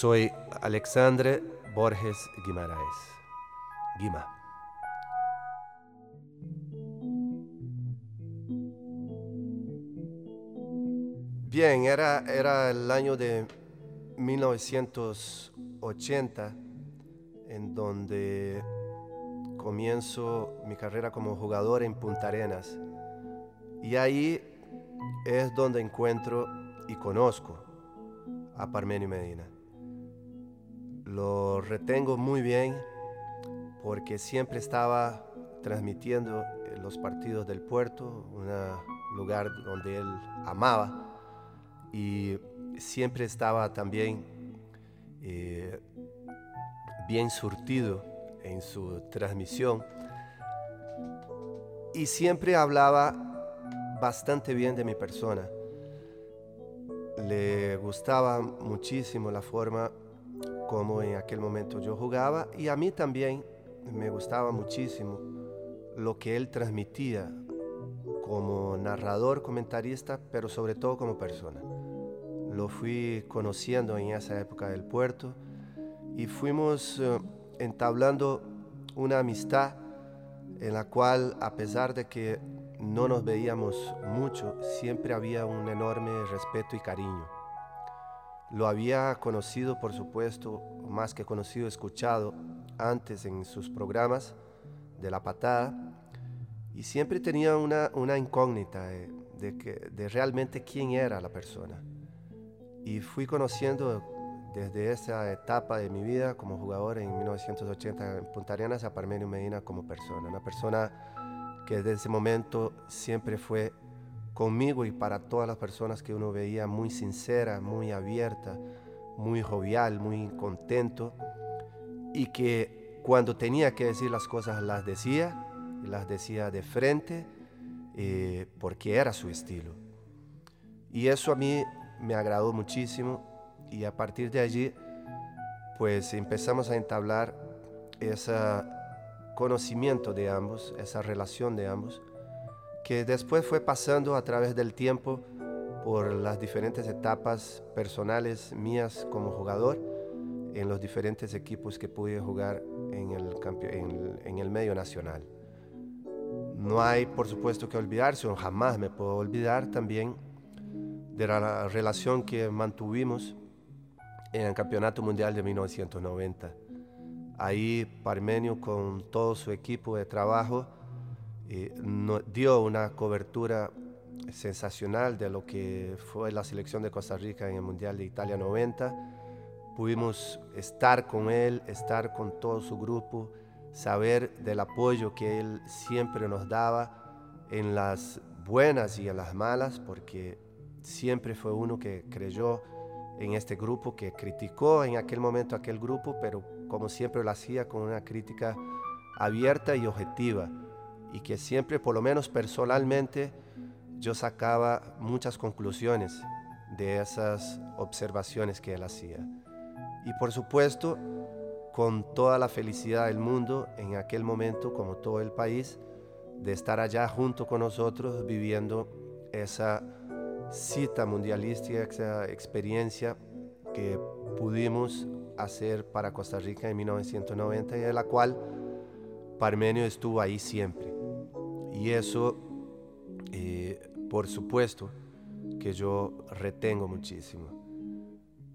Soy Alexandre Borges Guimaraes. Guima. Bien, era, era el año de 1980 en donde comienzo mi carrera como jugador en Punta Arenas. Y ahí es donde encuentro y conozco a Parmenio Medina. Lo retengo muy bien porque siempre estaba transmitiendo los partidos del puerto, un lugar donde él amaba, y siempre estaba también eh, bien surtido en su transmisión y siempre hablaba bastante bien de mi persona. Le gustaba muchísimo la forma como en aquel momento yo jugaba y a mí también me gustaba muchísimo lo que él transmitía como narrador, comentarista, pero sobre todo como persona. Lo fui conociendo en esa época del puerto y fuimos eh, entablando una amistad en la cual, a pesar de que no nos veíamos mucho, siempre había un enorme respeto y cariño. Lo había conocido, por supuesto, más que conocido, escuchado antes en sus programas de La Patada, y siempre tenía una, una incógnita de, que, de realmente quién era la persona. Y fui conociendo desde esa etapa de mi vida como jugador en 1980 en Punta Arenas a Parmenio Medina como persona. Una persona que desde ese momento siempre fue conmigo y para todas las personas que uno veía muy sincera, muy abierta, muy jovial, muy contento y que cuando tenía que decir las cosas las decía las decía de frente eh, porque era su estilo. Y eso a mí me agradó muchísimo y a partir de allí pues empezamos a entablar ese conocimiento de ambos, esa relación de ambos, que después fue pasando a través del tiempo por las diferentes etapas personales mías como jugador en los diferentes equipos que pude jugar en el, en, el medio nacional. No hay, por supuesto, que olvidarse, o jamás me puedo olvidar también de la relación que mantuvimos en el Campeonato Mundial de 1990. Ahí Parmenio con todo su equipo de trabajo eh, dio una cobertura sensacional de lo que fue la selección de Costa Rica en el Mundial de Italia 90. Pudimos estar con él, estar con todo su grupo, saber del apoyo que él siempre nos daba en las buenas y en las malas, porque siempre fue uno que creyó en este grupo, que criticó en aquel momento aquel grupo, pero como siempre lo hacía con una crítica abierta y objetiva, y que siempre, por lo menos personalmente, yo sacaba muchas conclusiones de esas observaciones que él hacía. Y por supuesto, con toda la felicidad del mundo en aquel momento, como todo el país, de estar allá junto con nosotros viviendo esa cita mundialística, esa experiencia que pudimos hacer para Costa Rica en 1990 y de la cual Parmenio estuvo ahí siempre. Y eso, eh, por supuesto, que yo retengo muchísimo.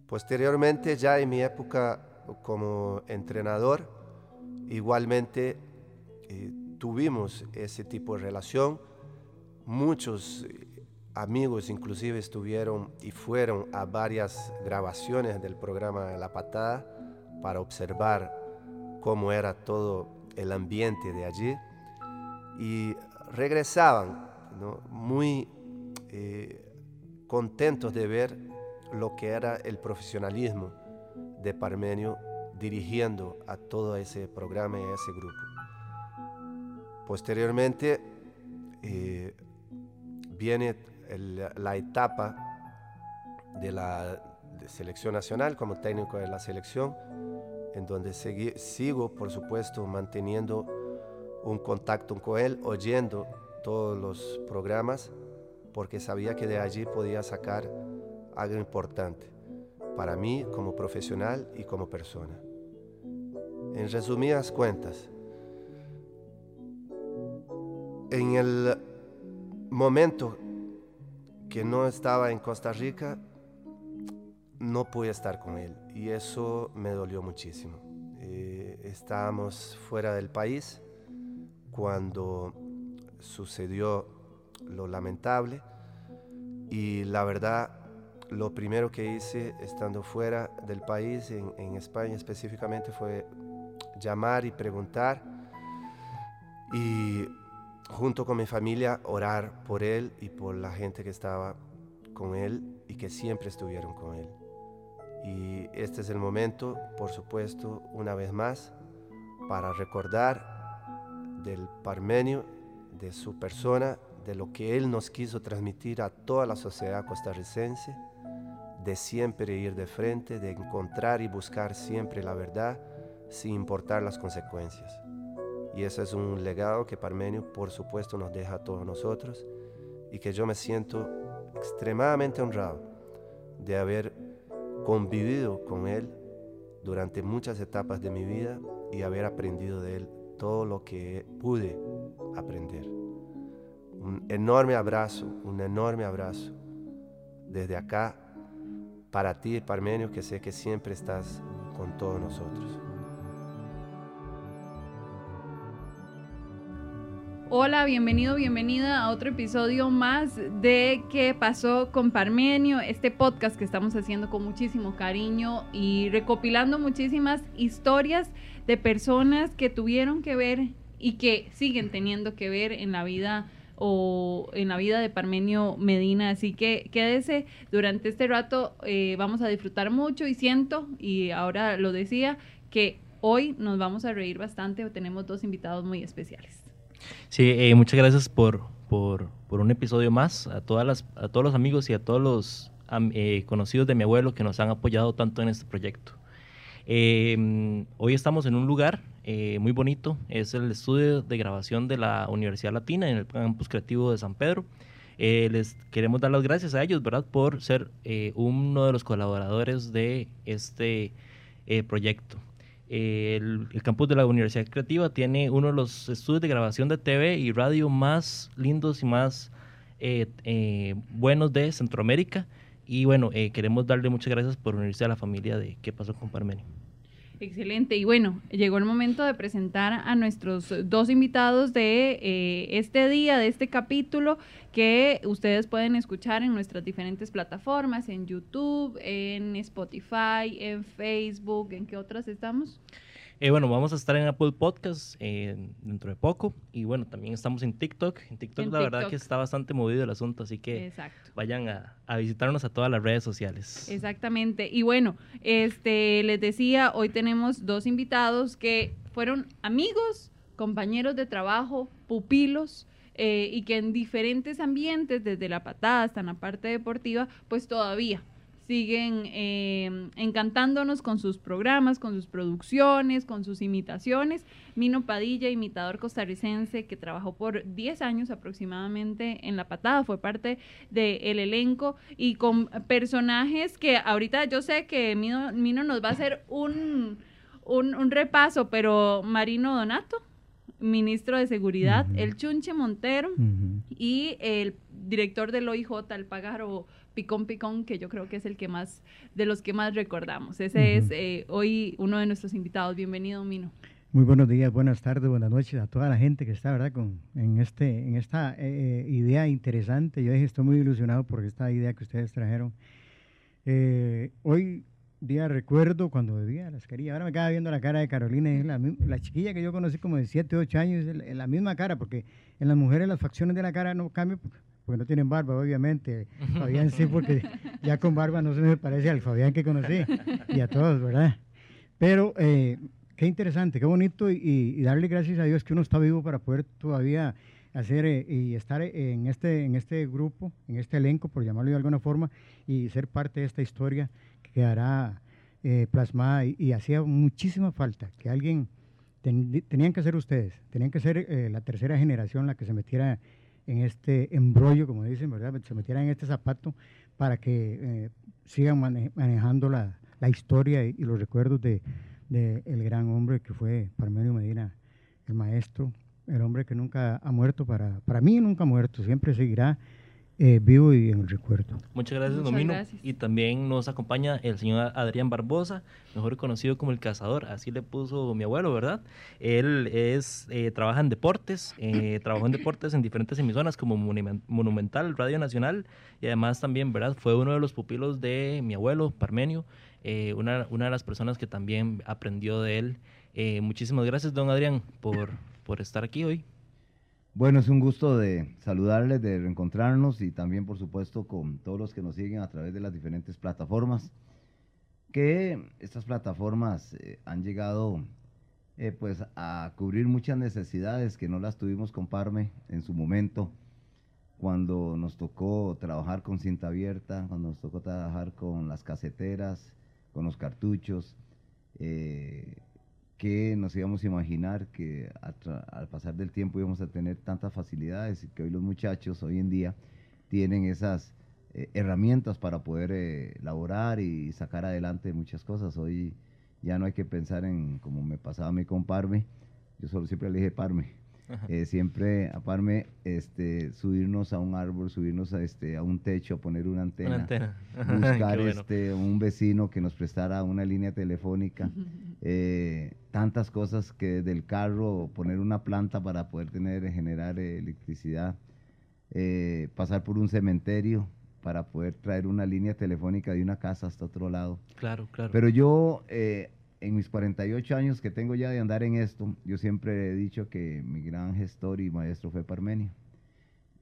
Posteriormente, ya en mi época como entrenador, igualmente eh, tuvimos ese tipo de relación. Muchos amigos inclusive estuvieron y fueron a varias grabaciones del programa La Patada para observar cómo era todo el ambiente de allí y regresaban muy eh, contentos de ver lo que era el profesionalismo de Parmenio dirigiendo a todo ese programa y a ese grupo. Posteriormente eh, viene la etapa de la selección nacional como técnico de la selección, en donde sigo, por supuesto, manteniendo un contacto con él, oyendo todos los programas porque sabía que de allí podía sacar algo importante para mí como profesional y como persona. En resumidas cuentas, en el momento que no estaba en Costa Rica, no pude estar con él y eso me dolió muchísimo. Eh, estábamos fuera del país cuando sucedió lo lamentable y la verdad lo primero que hice estando fuera del país, en, en España específicamente, fue llamar y preguntar y junto con mi familia orar por él y por la gente que estaba con él y que siempre estuvieron con él. Y este es el momento, por supuesto, una vez más, para recordar del Parmenio, de su persona, de lo que él nos quiso transmitir a toda la sociedad costarricense, de siempre ir de frente, de encontrar y buscar siempre la verdad sin importar las consecuencias. Y ese es un legado que Parmenio, por supuesto, nos deja a todos nosotros y que yo me siento extremadamente honrado de haber convivido con Él durante muchas etapas de mi vida y haber aprendido de Él todo lo que pude aprender. Un enorme abrazo, un enorme abrazo desde acá para ti, Parmenio, que sé que siempre estás con todos nosotros. Hola, bienvenido, bienvenida a otro episodio más de ¿Qué pasó con Parmenio? Este podcast que estamos haciendo con muchísimo cariño y recopilando muchísimas historias de personas que tuvieron que ver y que siguen teniendo que ver en la vida o en la vida de Parmenio Medina. Así que quédese durante este rato, eh, vamos a disfrutar mucho y siento, y ahora lo decía, que hoy nos vamos a reír bastante. Tenemos dos invitados muy especiales. Sí, eh, muchas gracias por, por, por, un episodio más. A, todas las, a todos los amigos y a todos los eh, conocidos de mi abuelo que nos han apoyado tanto en este proyecto. Eh, hoy estamos en un lugar muy bonito, es el estudio de grabación de la Universidad Latina en el campus creativo de San Pedro. les queremos dar las gracias a ellos, ¿verdad?, por ser uno de los colaboradores de este proyecto el, campus de la Universidad Creativa tiene uno de los estudios de grabación de TV y radio más lindos y más eh, eh, buenos de Centroamérica. Y bueno, eh, queremos darle muchas gracias por unirse a la familia de ¿Qué pasó con Parmenio? Excelente. Y bueno, llegó el momento de presentar a nuestros dos invitados de eh, este día, de este capítulo, que ustedes pueden escuchar en nuestras diferentes plataformas, en YouTube, en Spotify, en Facebook, ¿en qué otras estamos? Eh, bueno, vamos a estar en Apple Podcast eh, dentro de poco. Y bueno, también estamos en TikTok. En TikTok la verdad que está bastante movido el asunto, así que vayan a, visitarnos a todas las redes sociales. Exactamente. Y bueno, este les decía, hoy tenemos dos invitados que fueron amigos, compañeros de trabajo, pupilos. Eh, y que en diferentes ambientes, desde la patada hasta en la parte deportiva, pues todavía siguen eh, encantándonos con sus programas, con sus producciones, con sus imitaciones. Mino Padilla, imitador costarricense que trabajó por 10 años aproximadamente en La Patada, fue parte del elenco y con personajes que ahorita yo sé que Mino, nos va a hacer un, un, repaso, pero Marino Donato ministro de Seguridad, el Chunche Montero y el director del OIJ, el Pájaro Picón Picón, que yo creo que es el que más, de los que más recordamos. Ese es eh, hoy uno de nuestros invitados. Bienvenido, Mino. Muy buenos días, buenas tardes, buenas noches a toda la gente que está, ¿verdad? Con, en, este, en esta eh, eh, idea interesante. Yo dije, estoy muy ilusionado por esta idea que ustedes trajeron. hoy día recuerdo cuando bebía las quería. Ahora me queda viendo la cara de Carolina, es la, la, chiquilla que yo conocí como de 7, 8 años, es la misma cara, porque en las mujeres las facciones de la cara no cambian porque no tienen barba, obviamente. Fabián sí, porque ya con barba no se me parece al Fabián que conocí y a todos, ¿verdad? Pero eh, qué interesante, qué bonito y, darle gracias a Dios que uno está vivo para poder todavía hacer eh, y estar en este, en este grupo, en este elenco, por llamarlo de alguna forma, y ser parte de esta historia quedará eh, plasmada y, hacía muchísima falta que alguien, tenían que ser ustedes, tenían que ser la tercera generación la que se metiera en este embrollo, como dicen, ¿verdad? Se metieran en este zapato para que eh, sigan manejando la, la historia y, los recuerdos de, de, el gran hombre que fue Parmenio Medina, el maestro, el hombre que nunca ha muerto, para, para mí nunca ha muerto, siempre seguirá eh, vivo y en el recuerdo. Muchas gracias, Domino. Y también nos acompaña el señor Adrián Barbosa, mejor conocido como el cazador, así le puso mi abuelo, ¿verdad? Él es eh, trabaja en deportes, eh, trabajó en deportes en diferentes emisoras como Monumental, Radio Nacional, y además también, ¿verdad? Fue uno de los pupilos de mi abuelo, Parmenio, una, una, de las personas que también aprendió de él. muchísimas gracias, don Adrián, por, por estar aquí hoy. Bueno, es un gusto de saludarles, de reencontrarnos y también, por supuesto, con todos los que nos siguen a través de las diferentes plataformas. Que estas plataformas eh, han llegado eh, pues a cubrir muchas necesidades que no las tuvimos con Parme en su momento, cuando nos tocó trabajar con cinta abierta, cuando nos tocó trabajar con las caseteras, con los cartuchos. Eh, que nos íbamos a imaginar que al pasar del tiempo íbamos a tener tantas facilidades y que hoy los muchachos hoy en día tienen esas eh, herramientas para poder eh, elaborar y sacar adelante muchas cosas. Hoy ya no hay que pensar en como me pasaba a mí con Parme, yo solo siempre le dije Parme, eh, siempre aparme este, subirnos a un árbol, subirnos a, este, a un techo, poner una antena, buscar este, un vecino que nos prestara una línea telefónica, eh, tantas cosas que del carro, poner una planta para poder tener, generar electricidad, eh, pasar por un cementerio para poder traer una línea telefónica de una casa hasta otro lado. Claro, claro. Pero yo en mis 48 años que tengo ya de andar en esto, yo siempre he dicho que mi gran gestor y maestro fue Parmenio.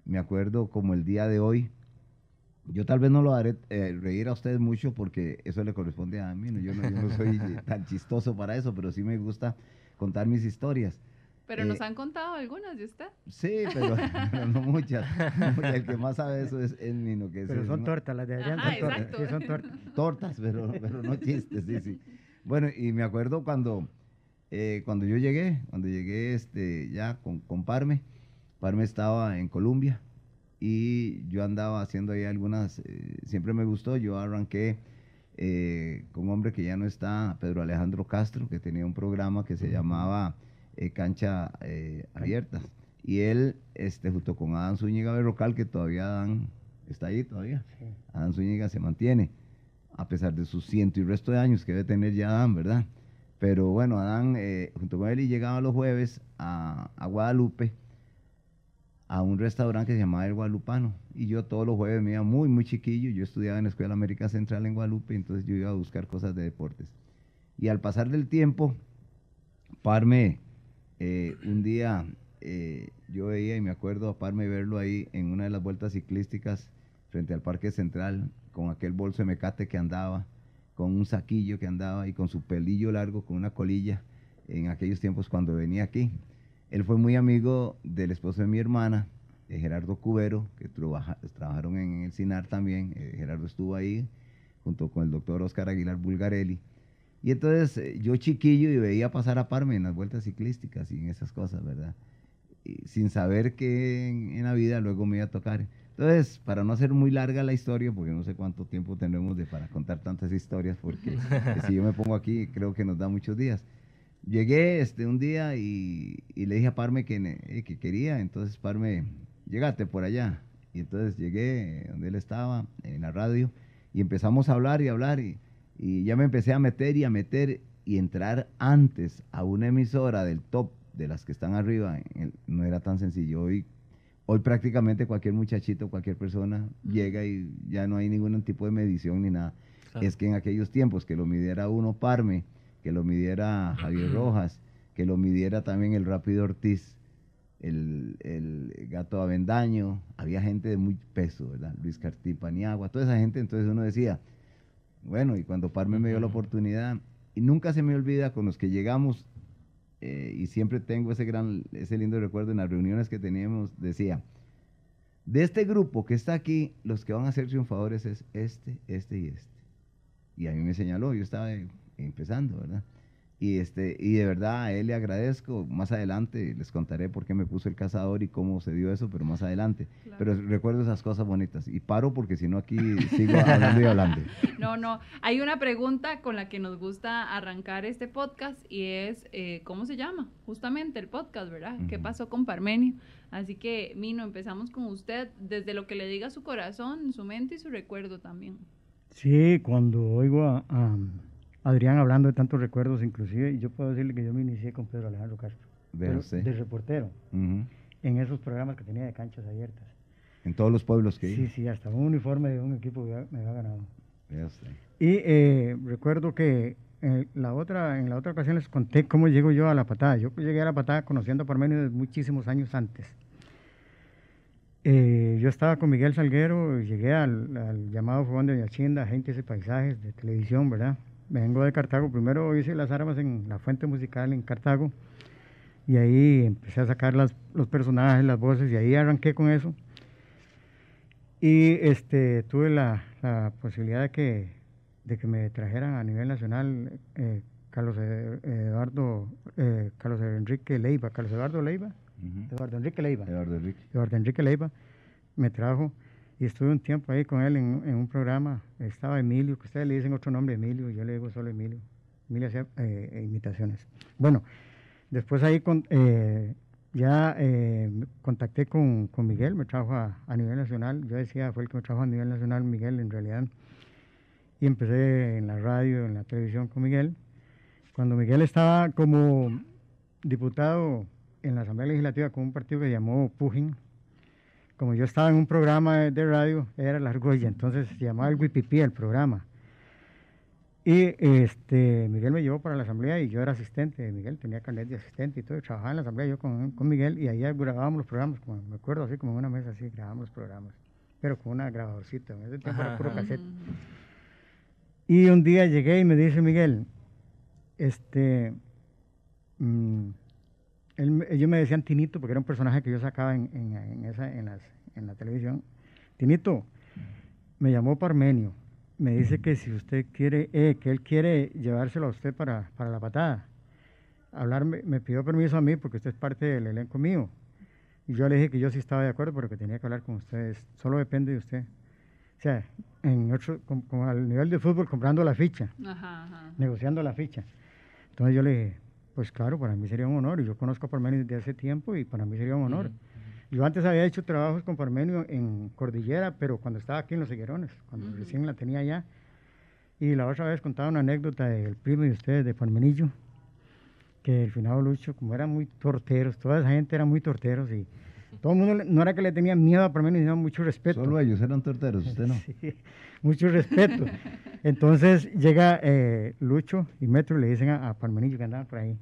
Me acuerdo como el día de hoy, yo tal vez no lo haré eh, reír a ustedes mucho porque eso le corresponde a mí, Yo, no, soy tan chistoso para eso, pero sí me gusta contar mis historias. Pero nos eh, han contado algunas de usted. Sí, pero, no muchas. El que más sabe eso es el Nino. Que pero son tortas, las de Adrián son, tortas. tortas. pero, pero no chistes, sí, sí. Bueno, y me acuerdo cuando, eh, cuando yo llegué, cuando llegué este, ya con, con, Parme, Parme estaba en Colombia y yo andaba haciendo ahí algunas, eh, siempre me gustó, yo arranqué eh, con un hombre que ya no está, Pedro Alejandro Castro, que tenía un programa que se llamaba Cancha Abierta. Y él, este, junto con Adán Zúñiga Berrocal, que todavía Adán está ahí todavía, Adán Zúñiga se mantiene a pesar de sus ciento y resto de años que debe tener ya Adán, ¿verdad? Pero bueno, Adán, eh, junto con y llegaba los jueves a, Guadalupe, a un restaurante que se llamaba El Guadalupano. Y yo todos los jueves me iba muy, muy chiquillo. Yo estudiaba en la Escuela América Central en Guadalupe, entonces yo iba a buscar cosas de deportes. Y al pasar del tiempo, Parme, eh, un día eh, yo veía y me acuerdo a Parme verlo ahí en una de las vueltas ciclísticas frente al Parque Central, con aquel bolso de mecate que andaba, con un saquillo que andaba y con su pelillo largo, con una colilla, en aquellos tiempos cuando venía aquí. Él fue muy amigo del esposo de mi hermana, de Gerardo Cubero, que trabajaron en el CINAR también. Eh, Gerardo estuvo ahí junto con el doctor Oscar Aguilar Bulgarelli. Y entonces eh, yo chiquillo y veía pasar a Parme en las vueltas ciclísticas y en esas cosas, ¿verdad? sin saber que en, en, la vida luego me iba a tocar. Entonces, para no hacer muy larga la historia, porque no sé cuánto tiempo tendremos de, para contar tantas historias, porque si yo me pongo aquí, creo que nos da muchos días. Llegué este, un día y, le dije a Parme que, eh, que quería, entonces Parme, llegate por allá. Y entonces llegué donde él estaba, en la radio, y empezamos a hablar y hablar, y, y ya me empecé a meter y a meter y entrar antes a una emisora del top de las que están arriba, no era tan sencillo. Hoy Hoy prácticamente cualquier muchachito, cualquier persona llega y ya no hay ningún tipo de medición ni nada. Es que en aquellos tiempos que lo midiera uno Parme, que lo midiera Javier Rojas, que lo midiera también el Rápido Ortiz, el, el, Gato Avendaño, había gente de muy peso, ¿verdad? Luis Cartín Paniagua, toda esa gente, entonces uno decía, bueno, y cuando Parme me dio la oportunidad, y nunca se me olvida con los que llegamos eh, y siempre tengo ese, gran, ese lindo recuerdo en las reuniones que teníamos, decía, de este grupo que está aquí, los que van a ser triunfadores es este, este y este. Y a mí me señaló, yo estaba empezando, ¿verdad? Y, este, y de verdad a él le agradezco. Más adelante les contaré por qué me puso el cazador y cómo se dio eso, pero más adelante. Claro. Pero recuerdo esas cosas bonitas. Y paro porque si no aquí sigo hablando y hablando. No, no. Hay una pregunta con la que nos gusta arrancar este podcast y es, eh, ¿cómo se llama? Justamente el podcast, ¿verdad? ¿Qué pasó con Parmenio? Así que, Mino, empezamos con usted desde lo que le diga su corazón, su mente y su recuerdo también. Sí, cuando oigo a, a Adrián hablando de tantos recuerdos, inclusive, yo puedo decirle que yo me inicié con Pedro Alejandro Castro, pero de reportero, en esos programas que tenía de canchas abiertas. En todos los pueblos que Sí, iba. sí, hasta un uniforme de un equipo me había- ganado. Y eh, recuerdo que eh, la otra, en la otra ocasión les conté cómo llego yo a la patada. Yo llegué a la patada conociendo a Parmenio desde muchísimos años antes. Eh, yo estaba con Miguel Salguero, y llegué al, al llamado Fogón de Viachinda, Gentes y Paisajes de televisión, ¿verdad? Vengo de Cartago, primero hice las armas en la fuente musical en Cartago y ahí empecé a sacar las, los personajes, las voces y ahí arranqué con eso. Y este, tuve la, la posibilidad de que, de que me trajeran a nivel nacional eh, Carlos E- Eduardo, eh, Carlos Enrique Leiva, Carlos Eduardo Leiva. Eduardo Enrique Leiva. Eduardo Enrique. Eduardo Enrique Leiva me trajo y estuve un tiempo ahí con él en, en un programa. Estaba Emilio, que ustedes le dicen otro nombre, Emilio, yo le digo solo Emilio. Emilio hacía eh, imitaciones. Bueno, después ahí con, eh, ya eh, contacté con, con Miguel, me trajo a, a nivel nacional. Yo decía, fue el que me trajo a nivel nacional, Miguel, en realidad. Y empecé en la radio, en la televisión con Miguel. Cuando Miguel estaba como diputado en la Asamblea Legislativa con un partido que llamó Pugin, como yo estaba en un programa de, de radio, era la argolla, entonces se llamaba el Wipipí el programa. Y este, Miguel me llevó para la asamblea y yo era asistente de Miguel, tenía carnet de asistente y todo, y trabajaba en la asamblea yo con, con Miguel y ahí grabábamos los programas, como me acuerdo así como en una mesa así, grabábamos los programas, pero con una grabadorcita, en ese tiempo era Ajá, puro ajá. cassette. Y un día llegué y me dice Miguel, este, mm, él ellos me decían Tinito porque era un personaje que yo sacaba en, en- en esa, en, las, en la televisión. Tinito, me llamó Parmenio, me dice que si usted quiere, eh, que él quiere llevárselo a usted para, para la patada. Hablarme, me pidió permiso a mí porque usted es parte del elenco mío. Y yo le dije que yo sí estaba de acuerdo, pero que tenía que hablar con ustedes. Solo depende de usted. O sea, en otro, como, como al nivel de fútbol, comprando la ficha, Ajá, ajá. negociando la ficha. Entonces yo le dije, pues claro, para mí sería un honor. Y yo conozco a Parmenio desde hace tiempo y para mí sería un honor. Yo antes había hecho trabajos con Parmenio en Cordillera, pero cuando estaba aquí en Los Higuerones, cuando Ujú. recién la tenía allá. Y la otra vez contaba una anécdota del primo de ustedes, de Parmenillo, que el finado Lucho, como eran muy torteros, toda esa gente era muy torteros y todo el mundo, le- no era que le tenían miedo a Parmenio, sino mucho respeto. Solo ellos eran torteros, usted no. Sí, mucho respeto. Entonces llega eh, Lucho y Metro y le dicen a, a Parmenillo que andaban por ahí.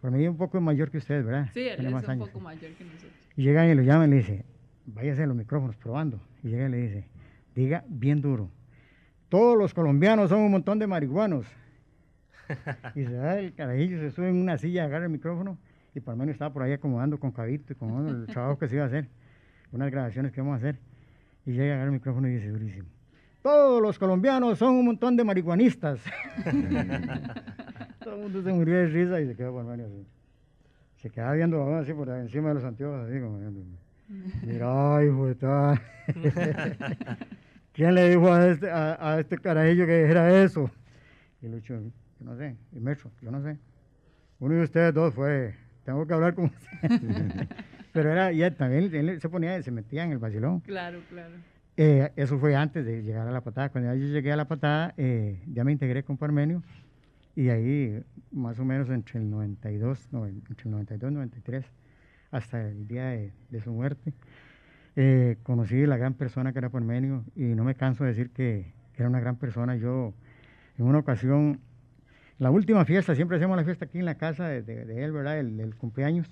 Parmenillo es un poco mayor que ustedes, ¿verdad? Sí, él Tiene es más un años. poco mayor que nosotros. Y llegan y lo llaman y le dice, váyase a los micrófonos probando. Y llega y le dice, diga bien duro, todos los colombianos son un montón de marihuanos. y se da el carajillo, se sube en una silla, agarra el micrófono y por estaba por ahí acomodando con cabito y con el trabajo que se iba a hacer, unas grabaciones que vamos a hacer. Y llega, el micrófono y dice durísimo, todos los colombianos son un montón de marihuanistas. Todo el mundo se murió de risa y se quedó por medio así. Se quedaba viendo así por encima de los anteojos, así como viendo. Mira, de tal. ¿Quién le dijo a este, a este carajillo que dijera eso? Y Lucho, yo no sé. Y Metro, yo no sé. Uno de ustedes dos fue, tengo que hablar con usted. Pero era, y él también él se ponía, se metía en el vacilón. Claro, claro. Eh, eso fue antes de llegar a la patada. Cuando ya yo llegué a la patada, eh, ya me integré con Parmenio y ahí más o menos entre el 92, no, entre el 92 y 93, hasta el día de, de su muerte, eh, conocí la gran persona que era Parmenio y no me canso de decir que, que era una gran persona. Yo, en una ocasión, la última fiesta, siempre hacemos la fiesta aquí en la casa de, de- de él, ¿verdad? El, el cumpleaños,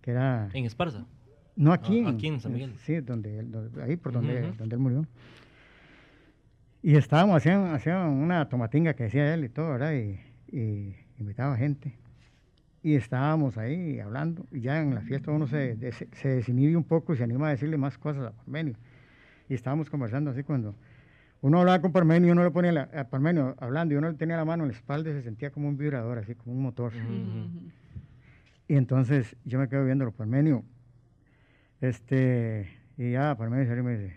que era... En Esparza. No aquí, Ah, aquí en San Miguel. Sí, donde, él- donde- ahí por donde, Ujú. donde él murió. Y estábamos, hacían, hacían una tomatinga que decía él y todo, ¿verdad? Y, y invitaba gente. Y estábamos ahí hablando, y ya en la fiesta uno se, des- se desinhibe un poco y se anima a decirle más cosas a Parmenio. Y estábamos conversando así cuando uno hablaba con Parmenio y uno le ponía la, a Parmenio hablando y uno le tenía la mano en la espalda y se sentía como un vibrador, así como un motor. Y entonces yo me quedo viéndolo, Parmenio. Este, y ya Parmenio me dice,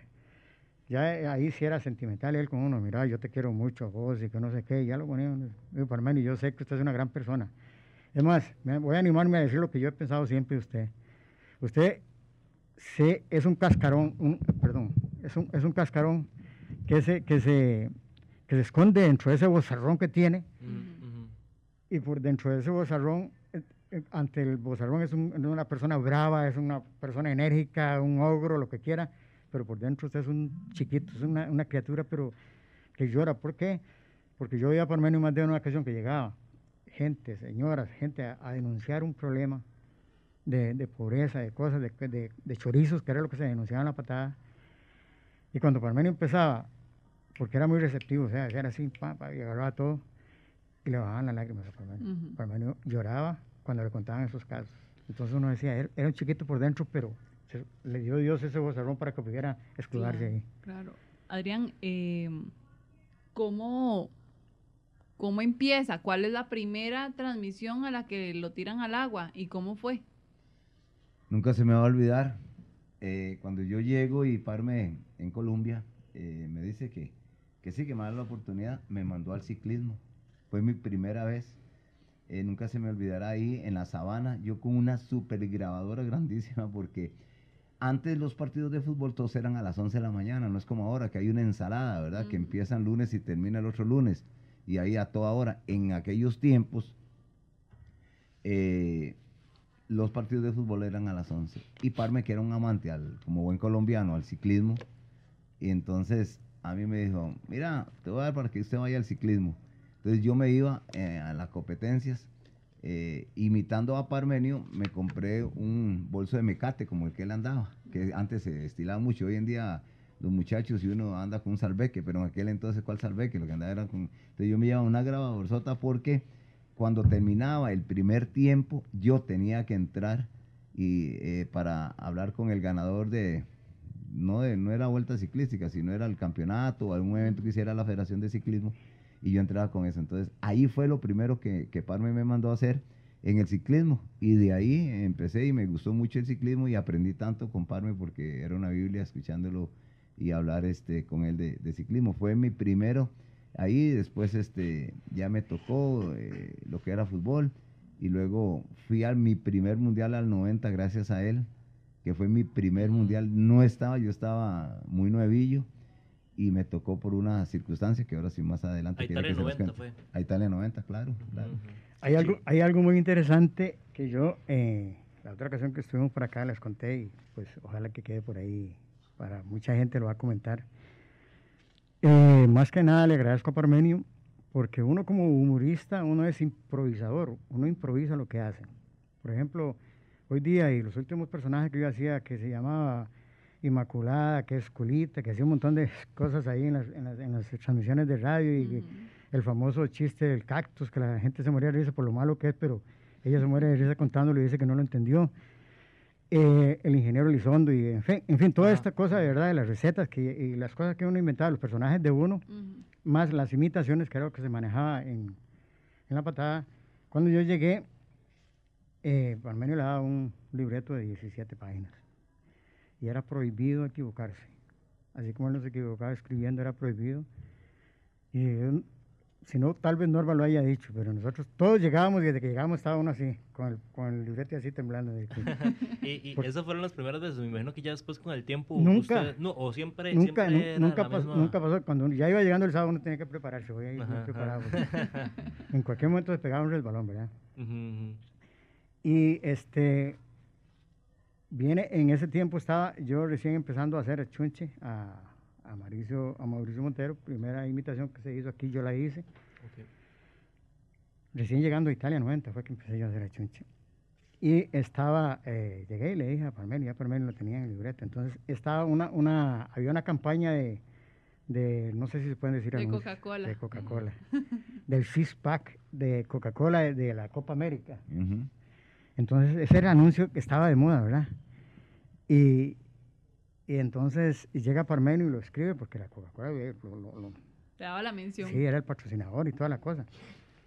ya eh, ahí sí era sentimental él con uno, mira, yo te quiero mucho a vos y que no sé qué, y ya lo ponía. Digo, Parmenio, yo sé que usted es una gran persona. Es más, me- voy a animarme a decir lo que yo he pensado siempre de usted. Usted se, es un cascarón, un, perdón, es un, es un cascarón que se, que, se, que se esconde dentro de ese bozarrón que tiene ujú. y por dentro de ese bozarrón, eh, eh, ante el bozarrón es, un- una persona brava, es una persona enérgica, un ogro, lo que quiera, pero por dentro usted es un chiquito, es una, una criatura, pero que llora. ¿Por qué? Porque yo veía por menos más de una ocasión que llegaba gente, señoras, gente a, a denunciar un problema de, de pobreza, de cosas, de, de- de chorizos, que era lo que se denunciaba en la patada. Y cuando Parmenio empezaba, porque era muy receptivo, o sea, era así, pa, pa, y agarraba todo, y le bajaban las lágrimas a Parmenio. Parmenio lloraba cuando le contaban esos casos. Entonces uno decía, él era un chiquito por dentro, pero se- le dio Dios ese bozarrón para que pudiera escudarse Claro, ahí. Claro. Adrián, eh, ¿cómo, ¿cómo empieza? ¿Cuál es la primera transmisión a la que lo tiran al agua? ¿Y cómo fue? Nunca se me va a olvidar, eh, cuando yo llego y Parme en Colombia, eh, me dice que, que sí, que me da la oportunidad, me mandó al ciclismo. Fue mi primera vez. Eh, nunca se me olvidará ahí en la sabana, yo con una super grabadora grandísima, porque antes los partidos de fútbol todos eran a las 11 de la mañana, no es como ahora, que hay una ensalada, ¿verdad? Que empiezan lunes y termina el otro lunes, y ahí a toda hora. En aquellos tiempos, eh, los partidos de fútbol eran a las 11. Y Parme, que era un amante, al, como buen colombiano, al ciclismo, y entonces a mí me dijo, mira, te voy a dar para que usted vaya al ciclismo. Entonces yo me iba eh, a las competencias, eh, imitando a Parmenio, me compré un bolso de mecate como el que él andaba, que antes se estilaba mucho. Hoy en día los muchachos y uno anda con un salveque, pero en aquel entonces, ¿cuál salveque? Lo que andaba era con... Entonces yo me llevaba una grabadorzota porque cuando terminaba el primer tiempo, yo tenía que entrar y eh, para hablar con el ganador de no de no era vuelta ciclística, sino era el campeonato o algún evento que hiciera la Federación de Ciclismo y yo entraba con eso. Entonces ahí fue lo primero que, Parme me mandó a hacer en el ciclismo y de ahí empecé y me gustó mucho el ciclismo y aprendí tanto con Parme porque era una Biblia escuchándolo y hablar este con él de ciclismo. Fue mi primero ahí, después este ya me tocó eh, lo que era fútbol y luego fui a mi primer mundial al 90 gracias a él, que fue mi primer mundial. No estaba, yo estaba muy nuevillo y me tocó por una circunstancia que ahora sí más adelante A Italia que se los 90 cuente. fue. A Italia 90, claro, claro. Ujú. Hay, Sí. algo, hay algo muy interesante que yo, eh, la otra ocasión que estuvimos por acá, les conté y pues ojalá que quede por ahí para mucha gente lo va a comentar. Eh, más que nada le agradezco a Parmenio porque uno como humorista, uno es improvisador, uno improvisa lo que hace. Por ejemplo, hoy día y los últimos personajes que yo hacía, que se llamaba Inmaculada, que es Culita, que hacía un montón de cosas ahí en las, en las, en las transmisiones de radio y el famoso chiste del cactus, que la gente se moría de risa por lo malo que es, pero ella se muere de risa contándolo y dice que no lo entendió. Eh, el ingeniero Lizondo y en fin, en fin toda Ajá. esta cosa de verdad de las recetas que, y las cosas que uno inventaba, los personajes de uno, más las imitaciones que era lo que se manejaba en, en la patada. Cuando yo llegué, eh, Parmenio le daba un libreto de 17 páginas y era prohibido equivocarse. Así como él no se equivocaba escribiendo, era prohibido. Y si no, tal vez Norma lo haya dicho, pero nosotros todos llegábamos y desde que llegamos estaba uno así, con el, con el libreto así temblando. de Y, y Por- esas fueron las primeras veces. Me imagino que ya después con el tiempo. Nunca. ustedes- no, o siempre. nunca, siempre nunca, misma- nunca pasó. Cuando ya iba llegando el sábado, uno tenía que prepararse. Voy a ir Ajá, preparado. en cualquier momento pegaba un balón, ¿verdad? Ujú, ujú. Y este, viene, en ese tiempo estaba yo recién empezando a hacer el chunche a, a, Mauricio, a Mauricio Montero, primera imitación que se hizo aquí, yo la hice. Recién llegando a Italia 90 fue que empecé yo a hacer el chunche. Y estaba, eh, llegué y le dije a Parmenio, ya Parmenio lo tenía en el libreto. Entonces estaba una, una, había una campaña de, de, no sé si se pueden decir De Coca-Cola. De Coca-Cola. del six pack de Coca-Cola de, de la Copa América. Entonces, ese era el anuncio que estaba de moda, ¿verdad? Y Y entonces y llega Parmenio y lo escribe porque la Coca-Cola eh, lo- lo- lo- Te daba la mención. Sí, era el patrocinador y toda la cosa.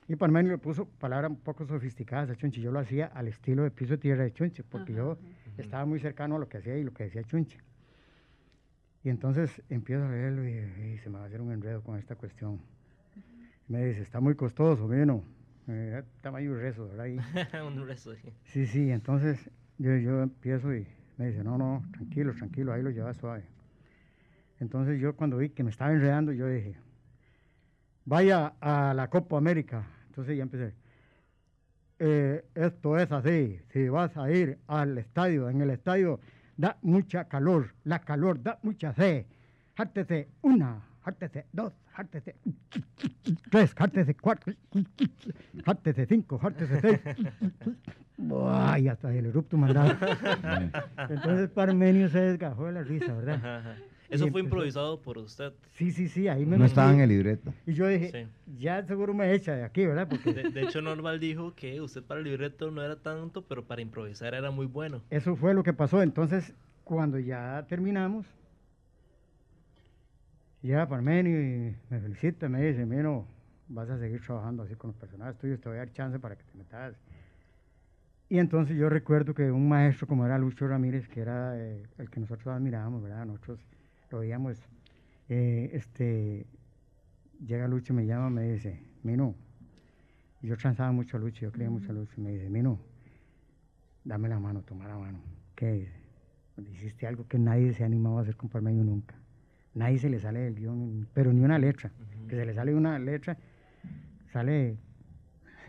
Y Parmenio le puso palabras un poco sofisticadas a Chunche. Yo lo hacía al estilo de piso de tierra de Chunche, porque Ajá, yo ajá. estaba muy cercano a lo que hacía y lo que decía Chunche. Y entonces empiezo a leerlo y, y se me va a hacer un enredo con esta cuestión. Me dice, está muy costoso, vino. Eh, tamaño y rezo, ¿verdad? Y- Un resto, sí. Sí, sí, entonces yo, yo empiezo y me dice, no, no, tranquilo, tranquilo, ahí lo llevas suave. Entonces yo cuando vi que me estaba enredando, yo dije, vaya a la Copa América. Entonces ya empecé, "Eh, esto es así, si vas a ir al estadio, en el estadio da mucha calor, la calor da mucha sed. Jártese una, jártese dos, jártese tres, jártese cuatro, jártese cinco, jártese seis. Ay, hasta el erupto mandaba. Entonces Parmenio se desgajó de la risa, ¿verdad? Ajá, ajá. Eso Y fue empezó- improvisado por usted. Sí, sí, sí, ahí me No estaba en el libreto. Y yo dije, ya seguro me echa de aquí, ¿verdad? Porque De, de hecho, Normal dijo que usted para el libreto no era tanto, pero para improvisar era muy bueno. eso fue lo que pasó. Entonces, cuando ya terminamos, llega Parmenio y me felicita, me dice, mira, vas a seguir trabajando así con los personajes tuyos, te voy a dar chance para que te metas. Y entonces yo recuerdo que un maestro como era Lucho Ramírez, que era eh, el que nosotros admirábamos, ¿verdad? Nosotros lo veíamos, eh, este, llega Lucho, me llama, me dice, Mino, y yo transaba mucho a Lucho, yo creía mucho a Lucho, me dice, Mino, dame la mano, toma la mano. ¿Qué dice? Pues hiciste algo que nadie se ha animado a hacer con Parmeño nunca. Nadie se le sale del guion, pero ni una letra. Que se le sale una letra, sale,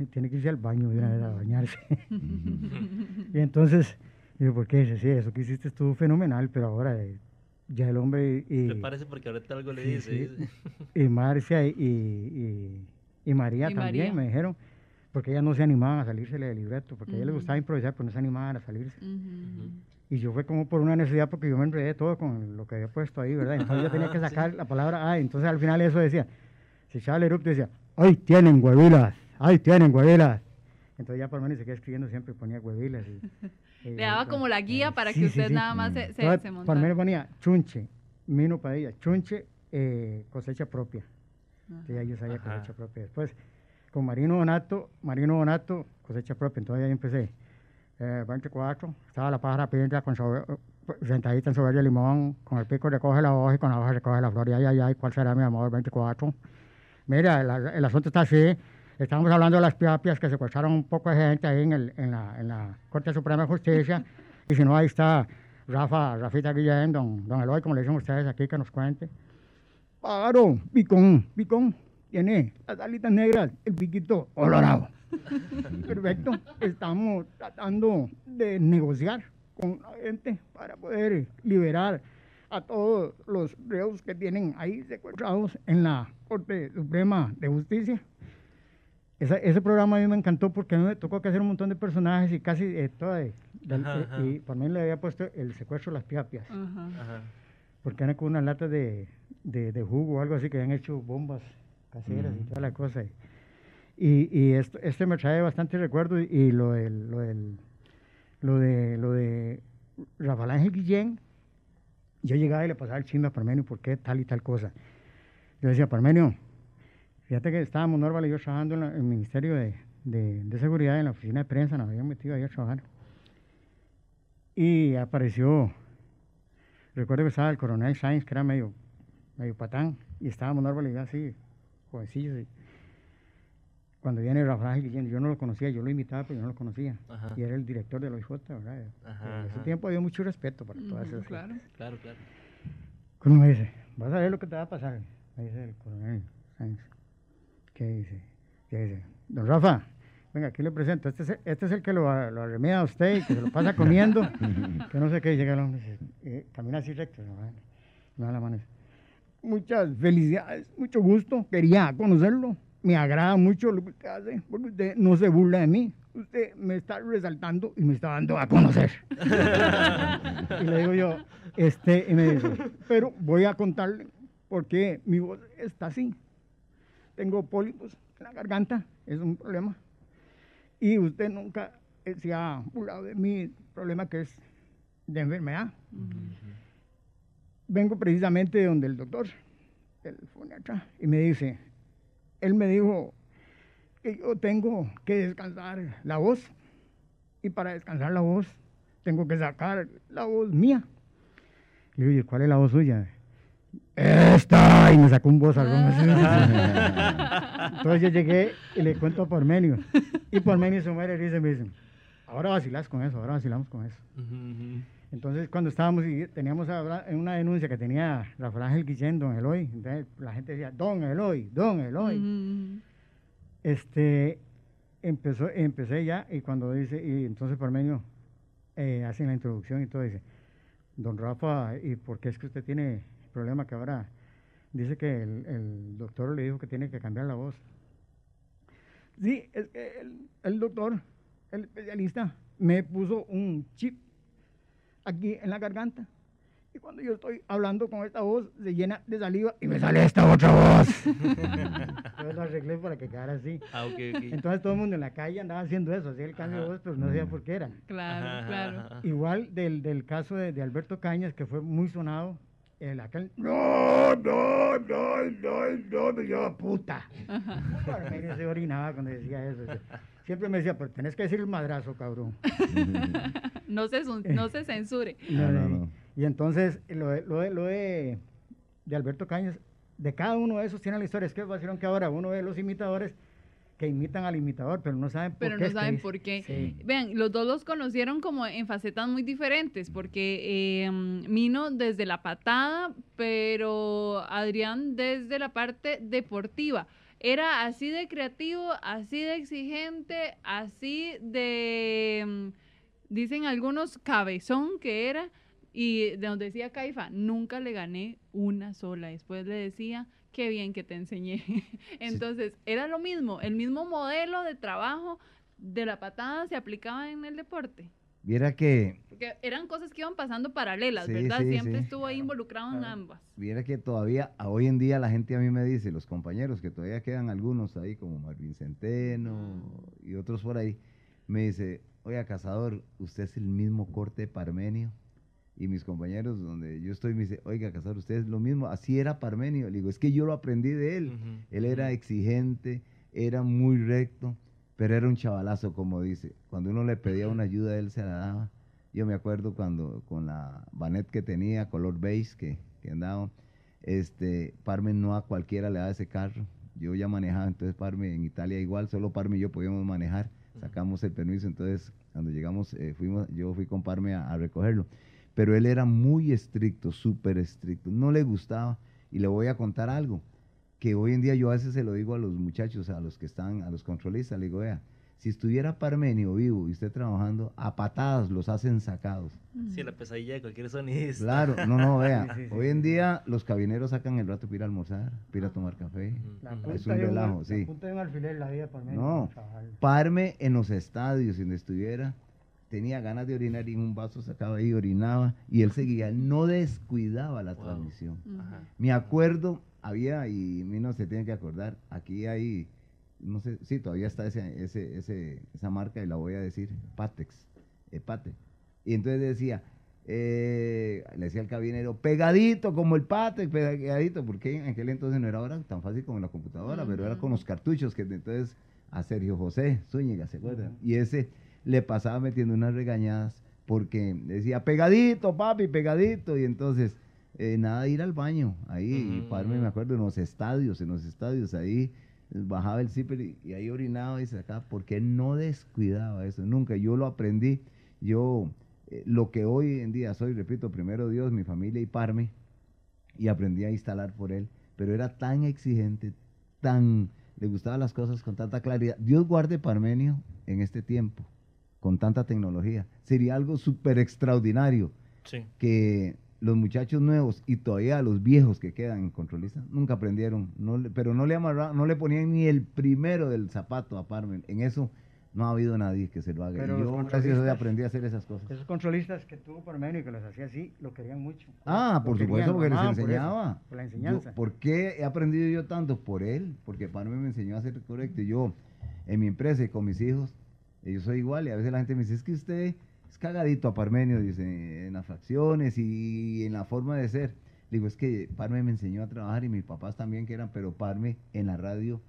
tiene que irse al baño de una vez a bañarse. y entonces, digo, ¿por qué? Dice, sí, eso que hiciste estuvo fenomenal, pero ahora eh, ya el hombre y, Me parece porque ahorita algo le Sí, dice. sí. dice. y Marcia y, y, y María Y también María. me dijeron, porque ellas no se animaban a salirse del libreto, porque a ellas les Ujú. gustaba improvisar, pero no se animaban a salirse. Y yo fue como por una necesidad porque yo me enredé todo con lo que había puesto ahí, ¿verdad? Entonces yo tenía que sacar la palabra ay. Entonces al final eso decía, se echaba el erupto y decía, ¡ay, tienen huevilas! ¡Ay, tienen huevilas! Entonces ya por lo menos se quedaba escribiendo siempre y ponía huevilas. y- Le daba como la guía para Sí, que usted sí. nada más se, se, Entonces, se por lo montara. menos ponía chunche, mino padilla, chunche, eh, cosecha propia. Ajá. que ya yo sabía Ajá. cosecha propia. Después, con Marino Donato, Marino Donato, cosecha propia. Entonces ahí empecé. Eh, 24, estaba la pájara pinta con sobe- sentadita en su verde limón, con el pico recoge la hoja y con la hoja recoge la flor. Y ay, ay, ay, ¿cuál será mi amor? 24. Mira, el, el asunto está así. Estamos hablando de las piapias que secuestraron un poco de gente ahí en, el, en, la, en la Corte Suprema de Justicia. y si no, ahí está Rafa, Rafita Guillén, don, don Eloy, como le dicen ustedes aquí, que nos cuente. Pájaro, picón, picón. Tiene las alitas negras, el piquito colorado. Perfecto. Estamos tratando de negociar con la gente para poder liberar a todos los reos que tienen ahí secuestrados en la Corte Suprema de Justicia. Esa- ese programa a mí me encantó porque a mí me tocó que hacer un montón de personajes y casi eh, todo de- del- Ajá, eh, ajá. y por mí le había puesto el secuestro de las piapias Ajá. Ajá. porque eran con unas latas de, de, de jugo o algo así que habían hecho bombas caseras y toda la cosa. Y, y esto, este me trae bastante recuerdo y, y lo del, lo del, lo de, lo de Rafael Ángel Guillén, yo llegaba y le pasaba el chisme a Parmenio, ¿por qué tal y tal cosa? Yo decía, Parmenio, fíjate que estábamos Norval y yo trabajando en, la- en el Ministerio de, de- de Seguridad, en la oficina de prensa, nos habían metido ahí a trabajar. Y apareció Recuerdo que estaba el coronel Sainz, que era medio, medio patán, y estábamos Norval y yo así, jovencillos. y cuando viene Rafael Guillén, yo no lo conocía, yo lo invitaba, pero yo no lo conocía. Ajá. Y era el director de la OIJ, ¿verdad? Ajá, en ese ajá. tiempo había mucho respeto para todas esas claro. Claro, claro. Uno me dice, vas a ver lo que te va a pasar. Me dice el coronel Sainz. ¿Qué dice? ¿Qué dice? Don Rafa, venga, aquí le presento. Este es, el- este es el que lo, lo arremeda a usted y que se lo pasa comiendo. que no sé qué. Llega el hombre eh, camina así recto. ¿no? Da la mano Muchas felicidades, mucho gusto. Quería conocerlo. Me agrada mucho lo que usted hace, porque usted no se burla de mí. Usted me está resaltando y me está dando a conocer. y le digo yo, este, y me dice, pero voy a contarle por qué mi voz está así. Tengo pólipos en la garganta, es un problema. Y usted nunca eh, se ha burlado de mi problema que es de enfermedad. vengo precisamente de donde el doctor, el acá, y me dice, él me dijo que yo tengo que descansar la voz, y para descansar la voz tengo que sacar la voz mía. Le digo, ¿y cuál es la voz suya? ¡Esta! Y me sacó un voz Entonces yo llegué y le cuento a Pormenio. Y Pormenio se muere y dice, me dice, ahora vacilas con eso, ahora vacilamos con eso. Entonces, cuando estábamos y teníamos una denuncia que tenía Rafael Ángel Guillén, don Eloy, entonces la gente decía, don Eloy, don Eloy. Este, empezó, empecé ya, y cuando dice, y entonces Parmenio eh, hace la introducción y todo, dice, don Rafa, ¿y por qué es que usted tiene problema que ahora dice que el, doctor le dijo que tiene que cambiar la voz? Sí, es que el, el doctor, el especialista, me puso un chip aquí en la garganta. Y cuando yo estoy hablando con esta voz, se llena de saliva y me sale esta otra voz. Entonces lo arreglé para que quedara así. Ah, Entonces todo el mundo en la calle andaba haciendo eso, hacía el cambio de voz, pero no sabía por qué era. Claro, claro. Igual del, del caso de, de, Alberto Cañas, que fue muy sonado, el aquel, no, no, no, no, no, me lleva puta. Ajá. se orinaba cuando decía eso. Siempre me decía, pues tenés que decir el madrazo, cabrón. no, se, no se censure. Y entonces, lo, lo, lo de, de, Alberto Cañas, de cada uno de esos tiene la historia. Es que que ahora uno ve los imitadores que imitan al imitador, pero no saben por pero qué. Pero no saben por qué. Vean, los dos los conocieron como en facetas muy diferentes, porque eh, Mino desde la patada, pero Adrián desde la parte deportiva era así de creativo, así de exigente, así de, mm, dicen algunos, cabezón que era. Y de donde decía Caifa, nunca le gané una sola. Después le decía, qué bien que te enseñé. Entonces, era lo mismo, el mismo modelo de trabajo de la patada se aplicaba en el deporte. Viera que... Porque eran cosas que iban pasando paralelas, ¿verdad? Siempre estuvo ahí involucrado en ambas. Viera que todavía, hoy en día la gente a mí me dice, los compañeros, que todavía quedan algunos ahí, como Marvin Centeno y otros por ahí, me dice, oiga, Cazador, usted es el mismo corte Parmenio. Y mis compañeros donde yo estoy me dice, oiga, Cazador, usted es lo mismo, así era Parmenio. Le digo, es que yo lo aprendí de él. Él era exigente, era muy recto pero era un chavalazo, como dice. Cuando uno le pedía una ayuda, él se la daba. Yo me acuerdo cuando con la banet que tenía, color beige, que, que andaba, este, Parme no a cualquiera le daba ese carro. Yo ya manejaba, entonces Parme en Italia igual, solo Parme y yo podíamos manejar. Sacamos el permiso, entonces cuando llegamos, eh, fuimos, yo fui con Parme a, a recogerlo. Pero él era muy estricto, súper estricto. No le gustaba. Y le voy a contar algo que hoy en día yo a veces se lo digo a los muchachos, a los que están, a los controlistas, le digo, vea, si estuviera Parmenio vivo y usted trabajando, a patadas los hacen sacados. Sí, la pesadilla de cualquier sonidista. Claro, no, no, vea, hoy en día los cabineros sacan el rato para ir a almorzar, para ir a tomar café. es un relajo, sí. punta de un alfiler la vida Parmenio. No, Parme en los estadios, donde estuviera, tenía ganas de orinar y en un vaso sacaba ahí y orinaba, y él seguía, él no descuidaba la transmisión. Me acuerdo había, y mí no se tiene que acordar, aquí hay, no sé, sí, todavía está ese, ese, ese, esa marca y la voy a decir, Patex, Pate. Y entonces decía, eh, le decía al cabinero, pegadito como el Patex, pegadito, porque en aquel entonces no era ahora tan fácil como en la computadora, pero era con los cartuchos que entonces a Sergio José Zúñiga, ¿se acuerdan? Y ese le pasaba metiendo unas regañadas porque decía, pegadito, papi, pegadito, y entonces eh, nada de ir al baño. Ahí, padre, me acuerdo, en los estadios, en los estadios, ahí bajaba el zipper y, ahí orinaba y sacaba, porque no descuidaba eso, nunca. Yo lo aprendí. Yo, eh, lo que hoy en día soy, repito, primero Dios, mi familia y Parme, y aprendí a instalar por él, pero era tan exigente, tan, le gustaban las cosas con tanta claridad. Dios guarde Parmenio en este tiempo, con tanta tecnología. Sería algo súper extraordinario que los muchachos nuevos y todavía los viejos que quedan en controlista nunca aprendieron, no pero no le amarraban, no le ponían ni el primero del zapato a Parmen. En eso no ha habido nadie que se lo haga. Pero yo gracias a aprendí a hacer esas cosas. Esos controlistas que tuvo Parmenio y que los hacía así, lo querían mucho. Ah, por supuesto, porque les enseñaba. Por, la enseñanza. ¿Por qué he aprendido yo tanto? Por él, porque Parmen me enseñó a hacer correcto. Y yo, en mi empresa y con mis hijos, yo soy igual y a veces la gente me dice, es que usted es cagadito a Parmenio, dice, en las facciones y en la forma de ser. digo, es que Parme me enseñó a trabajar y mis papás también que eran, pero Parme en la radio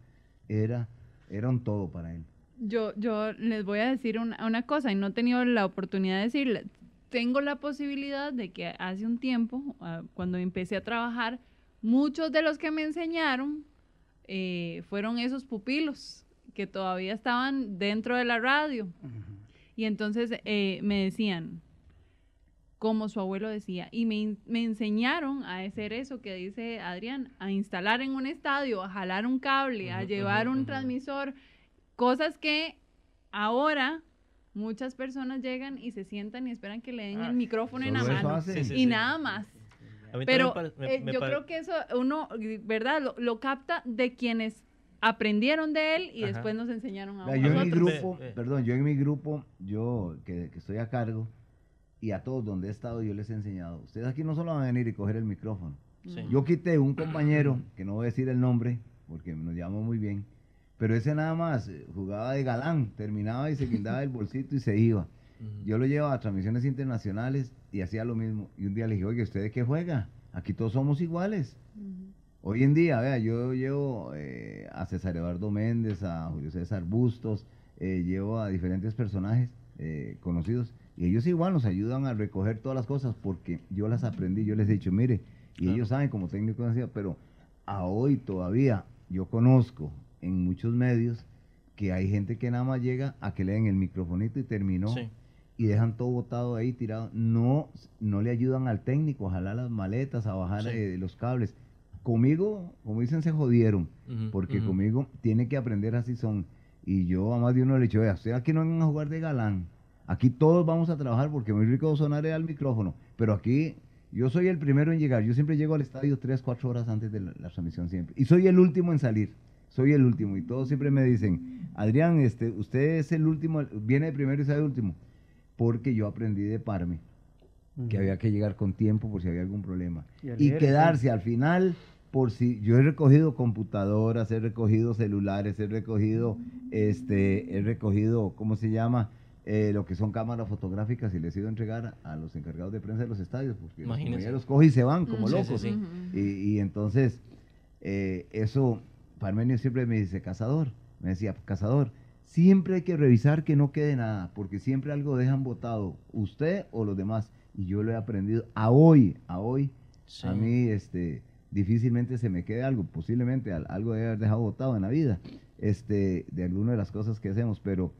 era, era un todo para él. Yo, yo les voy a decir una, una cosa y no he tenido la oportunidad de decirle. Tengo la posibilidad de que hace un tiempo, ah, cuando empecé a trabajar, muchos de los que me enseñaron eh, fueron esos pupilos que todavía estaban dentro de la radio. Y entonces eh, me decían, como su abuelo decía, y me, enseñaron a hacer eso que dice Adrián, a instalar en un estadio, a jalar un cable, a llevar un transmisor, cosas que ahora muchas personas llegan y se sientan y esperan que le den Ah, el micrófono en la mano. hace. Sí, sí, y sí. nada más. A mí Pero me- eh, yo creo que eso uno, ¿verdad? Lo, lo capta de quienes aprendieron de él y Ajá. después nos enseñaron a yo en mi grupo, perdón, yo en mi grupo, yo que, que estoy a cargo, y a todos donde he estado yo les he enseñado, ustedes aquí no solo van a venir y coger el micrófono. Sí. Yo quité un compañero, que no voy a decir el nombre, porque nos llamó muy bien, pero ese nada más eh, jugaba de galán, terminaba y se guindaba el bolsito y se iba. Yo lo llevaba a transmisiones internacionales y hacía lo mismo. Y un día le dije, oye, ¿usted de qué juega? Aquí todos somos iguales. Hoy en día, vea, yo llevo eh, a César Eduardo Méndez, a Julio César Bustos, eh, llevo a diferentes personajes eh, conocidos y ellos igual nos ayudan a recoger todas las cosas porque yo las aprendí, yo les he dicho, mire, y Claro. ellos saben como técnico de ansiedad, pero a hoy todavía yo conozco en muchos medios que hay gente que nada más llega a que le den el microfonito y terminó Sí. y dejan todo botado ahí tirado. No, no le ayudan al técnico a jalar las maletas, a bajar Sí. eh, los cables. Conmigo, como dicen, se jodieron, porque conmigo tiene que aprender así son. Y yo a más de uno le he dicho, vea, usted aquí no vengan a jugar de galán. Aquí todos vamos a trabajar porque muy rico sonar al micrófono. Pero aquí yo soy el primero en llegar. Yo siempre llego al estadio tres, cuatro horas antes de la, la transmisión siempre. Y soy el último en salir. Soy el último. Y todos siempre me dicen, Adrián, este, usted es el último, viene de primero y sale de último. Porque yo aprendí de Parme que había que llegar con tiempo por si había algún problema. Y quedarse al final por si yo he recogido computadoras, he recogido celulares, he recogido, este, he recogido, ¿cómo se llama? Eh, lo que son cámaras fotográficas y les he ido a entregar a los encargados de prensa de los estadios, porque los Imagínese. compañeros cogen y se van como. Sí, locos. sí, sí. Ujú. Y, y entonces, eh, eso, Parmenio siempre me dice, cazador, me decía, cazador, siempre hay que revisar que no quede nada, porque siempre algo dejan botado, usted o los demás. Y yo lo he aprendido a hoy, a hoy, a mí este, difícilmente se me quede algo, posiblemente al- algo de haber dejado botado en la vida, este, de alguna de las cosas que hacemos, pero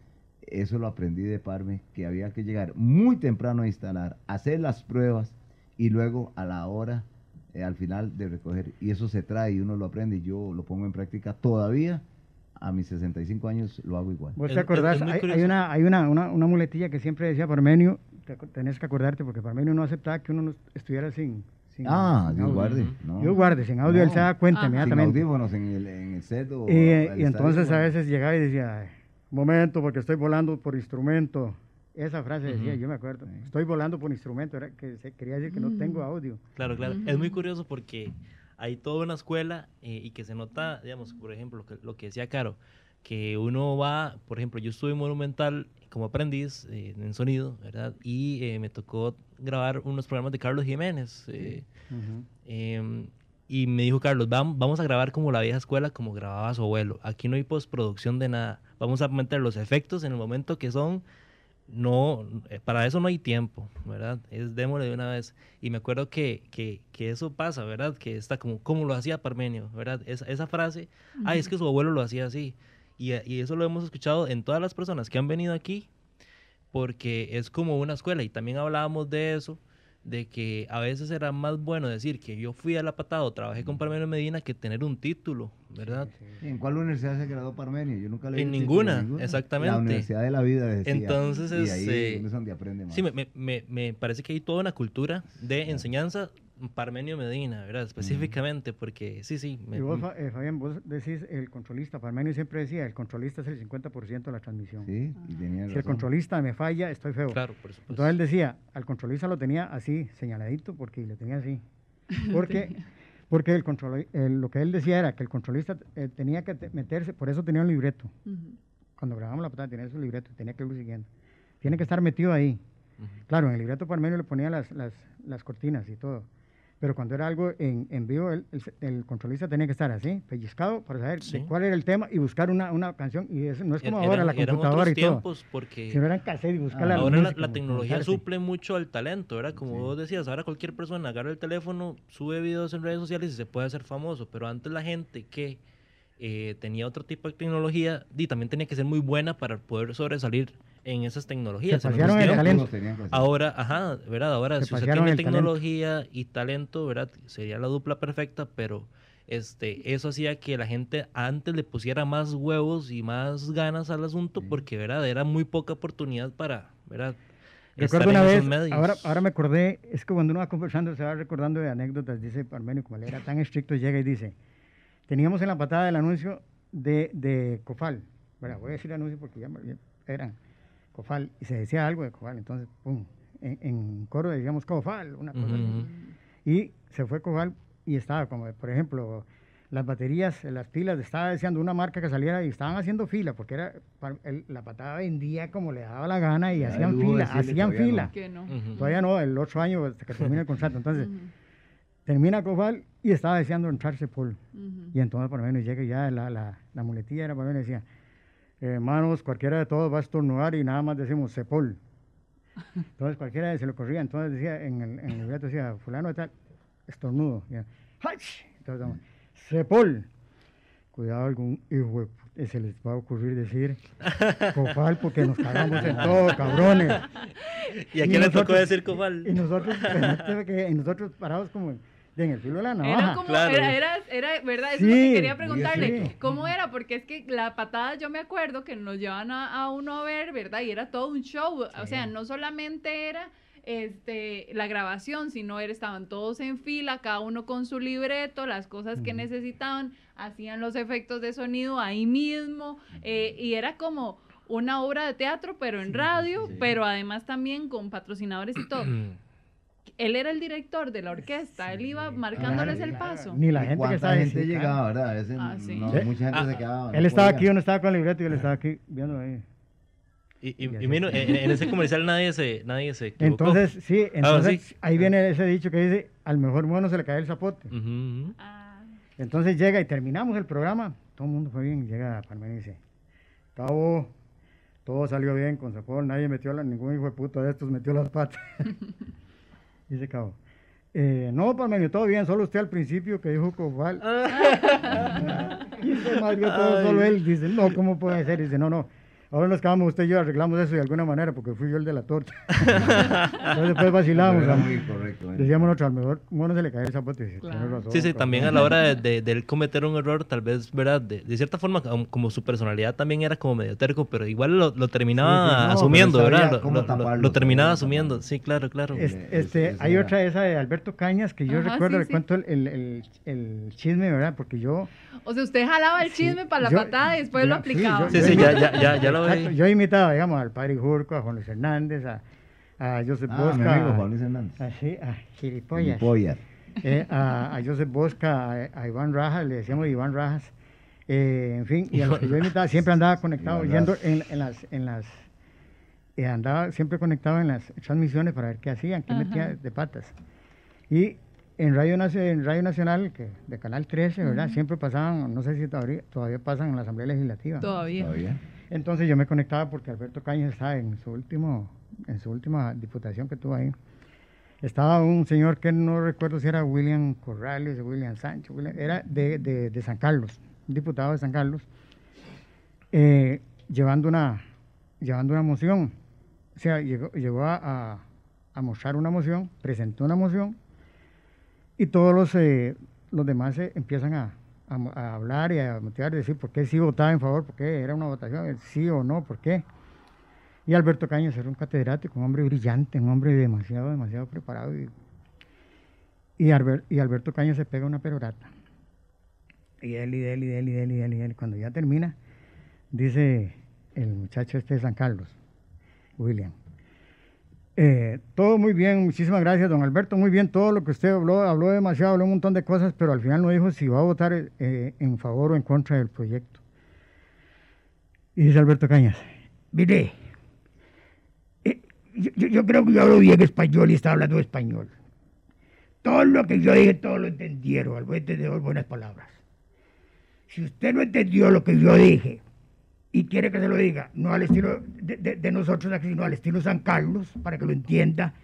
eso lo aprendí de Parme, que había que llegar muy temprano a instalar, hacer las pruebas y luego a la hora, eh, al final de recoger. Y eso se trae y uno lo aprende y yo lo pongo en práctica todavía. A mis 65 años lo hago igual. ¿Vos te acordás? hay, una, hay una, una, una muletilla que siempre decía Parmenio, tenés que acordarte, porque Parmenio no aceptaba que uno no estuviera sin, sin Ah, sin Dios guarde. No. Dios guarde, sin audio, él se da cuenta. Sin inmediatamente. audífonos en el, en el set o Eh, y entonces estadio, a veces llegaba y decía, "Ay, momento, porque estoy volando por instrumento. Esa frase decía, yo me acuerdo, estoy volando por instrumento, era que se quería decir que no Mm. tengo audio. Claro, claro. Es muy curioso porque hay toda una escuela eh, y que se nota, digamos, por ejemplo, lo que, lo que decía Caro, que uno va, por ejemplo, yo estuve en Monumental como aprendiz eh, en sonido, ¿verdad? Y eh, me tocó grabar unos programas de Carlos Jiménez. eh, em, y me dijo Carlos, vam- vamos a grabar como la vieja escuela, como grababa su abuelo. Aquí no hay postproducción de nada. Vamos a meter los efectos en el momento que son. No, eh, para eso no hay tiempo, ¿verdad? Es démosle de una vez. Y me acuerdo que, que, que eso pasa, ¿verdad? Que está como, como lo hacía Parmenio, ¿verdad? Esa, esa frase, ay, es que su abuelo lo hacía así. Y, eh, y eso lo hemos escuchado en todas las personas que han venido aquí, porque es como una escuela. Y también hablábamos de eso, de que a veces era más bueno decir que yo fui a la patada o trabajé con Parmenio Medina que tener un título, ¿verdad? ¿En cuál universidad se graduó Parmenio? Yo nunca le En ninguna, exactamente. La Universidad de la Vida decía. Entonces, y ahí es donde aprende más. Sí, me, me- me, me parece que hay toda una cultura de enseñanza Parmenio Medina, ¿verdad? Específicamente, porque sí, sí. me- Y vos, eh, Fabián, vos decís el controlista, Parmenio siempre decía, el controlista es el 50% de la transmisión. Sí, y tenía Si el controlista me falla, estoy feo. claro, por supuesto. Entonces él decía, al controlista lo tenía así, señaladito, porque le tenía así. Porque, porque el control, el- lo que él decía era que el controlista eh, tenía que te- meterse, por eso tenía un libreto. Cuando grabamos la patada tenía su libreto, tenía que irlo siguiendo. Tiene que estar metido ahí. Claro, en el libreto Parmenio le ponía las, las, las cortinas y todo. Pero cuando era algo en, en vivo, el, el, el controlista tenía que estar así, pellizcado, para saber Sí. cuál era el tema y buscar una, una canción. Y eso no es como Eran- ahora la eran computadora otros y todo. tiempos porque Si no eran cassette y buscar la ahora la, música, la como- tecnología suple mucho al talento, ¿verdad? Como vos decías, ahora cualquier persona agarra el teléfono, sube videos en redes sociales y se puede hacer famoso, pero antes la gente que eh, tenía otro tipo de tecnología y también tenía que ser muy buena para poder sobresalir en esas tecnologías. Se en el talento. Ahora, ajá, ¿verdad? Ahora, Se si usted tiene el talento. tecnología y talento, ¿verdad? Sería la dupla perfecta, pero este, eso hacía que la gente antes le pusiera más huevos y más ganas al asunto, porque, ¿verdad? Era muy poca oportunidad para, ¿verdad? Recuerdo una vez, ahora, ahora me acordé, es que cuando uno va conversando se va recordando de anécdotas, dice Parmenio, como él era tan estricto, llega y dice, teníamos en la patada el anuncio de, de Cofal, ¿verdad? voy a decir anuncio porque ya, eran Cofal, y se decía algo de Cofal, entonces, pum, en, en coro decíamos Cofal, una cosa así. Y se fue Cobal y estaba como, por ejemplo, las baterías, las pilas, estaba deseando una marca que saliera y estaban haciendo fila, porque era el- la patada vendía como le daba la gana y Ya hacían fila, hacían todavía fila. no. Todavía no, el otro año hasta que termine el contrato. Entonces, termina Cobal y estaba deseando entrar Sepul. ujú. Y entonces por lo menos llega ya la, la, la muletilla, era por lo menos decía, hermanos, cualquiera de todos va a estornudar y nada más decimos Sepul. Entonces cualquiera se le corría, entonces decía, en el, en el libreto decía, fulano de tal, estornudo. Y, ¡Hach! Entonces, vamos, Sepul. Cuidado, algún hijo se les va a ocurrir decir Copal porque nos cagamos en todo, cabrones. ¿Y a Y quién le tocó decir Cofal? Y nosotros, y nosotros parados como en el filo de la navaja. Era como, Claro. era, era, era, ¿verdad? Eso es lo Sí, que quería preguntarle. sí. ¿Cómo era? Porque es que la patada, yo me acuerdo que nos llevaban a, a uno a ver, ¿verdad? Y era todo un show. O sea, no solamente era este la grabación, sino era, estaban todos en fila, cada uno con su libreto, las cosas que necesitaban, hacían los efectos de sonido ahí mismo, eh, y era como una obra de teatro, pero en radio, sí. pero además también con patrocinadores y todo. Él era el director de la orquesta, él iba marcándoles claro, el paso. Ni la ¿Y gente que estaba gente llegaba, ¿verdad? A veces Ah, sí. no, Sí. mucha gente Ah, se quedaba. Él no estaba podía. aquí, uno estaba con el libreto y él estaba aquí viendo ahí. Y, y, Y y así. mira, en, en ese comercial nadie se, nadie se equivocó. Entonces, sí, entonces sí. ahí viene ese dicho que dice, al mejor mono se le cae el zapote. Ah, Entonces llega y terminamos el programa, todo el mundo fue bien, llega Palmer y dice, cabo, todo salió bien con Zapol, nadie metió, la, ningún hijo de puta de estos metió las patas. dice cabo, "Eh, no, Palmer, todo bien, solo usted al principio que dijo Cobal. y se madrió todo, solo él. Dice, no, ¿cómo puede ser? Dice, no, no. Ahora nos quedamos usted y yo, arreglamos eso de alguna manera porque fui yo el de la torta. Entonces después vacilamos. Era muy correcto. ¿eh? Decíamos nosotros, al mejor mono se le cae el zapote. Claro. "Tienes razón, Sí, sí, cabrón". también a la hora de, de- de él cometer un error, tal vez, ¿verdad? De, de cierta forma, como, su personalidad también era como medio terco, pero igual lo, lo terminaba Sí, sí, no, pero asumiendo, ¿verdad? Lo, terminaba asumiendo, sí, claro, claro. Es- Es- este, es- hay era- otra, esa de Alberto Cañas, que yo Ajá, recuerdo, sí, le sí. cuento el, el, el, el chisme, ¿verdad? Porque yo... O sea, usted jalaba el Sí, chisme para la yo- patada y después yo- lo sí, aplicaba. yo- Sí, sí, ya, ya, ya, ya lo Exacto, yo imitaba, digamos, al padre Jurco, a Juan Luis Hernández, a, a Joseph Ah, mi Bosca, amigo Juan Luis Hernández. a, sí, a Gilipollas, Gilipollas. eh, a, a Joseph Bosca, a, a Iván Rajas, le decíamos Iván Rajas, eh, en fin, y a los que yo imitaba, siempre andaba conectado, yendo en, en las... En las eh, andaba siempre conectado en las transmisiones para ver qué hacían, qué Ajá. metía de patas. Y en Radio, Nacio- en Radio Nacional, que de Canal 13, ¿verdad? Siempre pasaban, no sé si todavía, todavía pasan en la Asamblea Legislativa. Todavía. Todavía. Entonces yo me conectaba porque Alberto Cañas estaba en su último, en su última diputación que tuvo ahí. Estaba un señor que no recuerdo si era William Corrales William Sánchez, William- era de, San Carlos, diputado de San Carlos, eh, llevando, una, llevando una moción. O sea, llegó, a mostrar una moción, presentó una moción y todos los, eh, los demás eh, empiezan a, a hablar y a motivar, decir por qué sí votaba en favor, por qué era una votación, eh, sí o no, por qué. Y Alberto Cañas era un catedrático, un hombre brillante, un hombre demasiado, demasiado preparado. Y, y, Alber- y Alberto Cañas se pega una perorata. Y él, y él, y él, y él, y él, y él. Cuando ya termina, dice el muchacho este de San Carlos, William. Eh, todo muy bien, muchísimas gracias, don Alberto. Muy bien, todo lo que usted habló, habló demasiado, habló un montón de cosas, pero al final no dijo si va a votar eh, en favor o en contra del proyecto. Y dice Alberto Cañas, mire, eh, yo, creo que yo hablo bien español y está hablando español. todo lo que yo dije, todo lo entendieron, al buen entendedor, buenas palabras. Si usted no entendió lo que yo dije y quiere que se lo diga, no al estilo de, de- de nosotros aquí, sino al estilo San Carlos, para que lo entienda,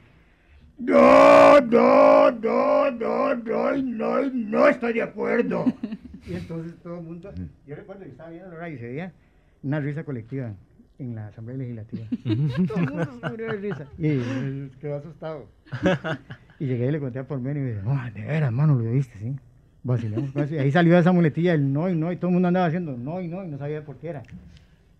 no, no, no, no, no, no, no estoy de acuerdo. Y entonces todo el mundo, yo recuerdo que estaba viendo la radio y se veía una risa colectiva en la Asamblea Legislativa. todo el mundo se murió de risa. Y quedó asustado. y llegué y le conté a por medio y me dice, no, de veras, mano, lo viste, sí. Vacilamos. pues, y ahí salió esa muletilla del no y no, y todo el mundo andaba haciendo no y no, y no sabía por qué era.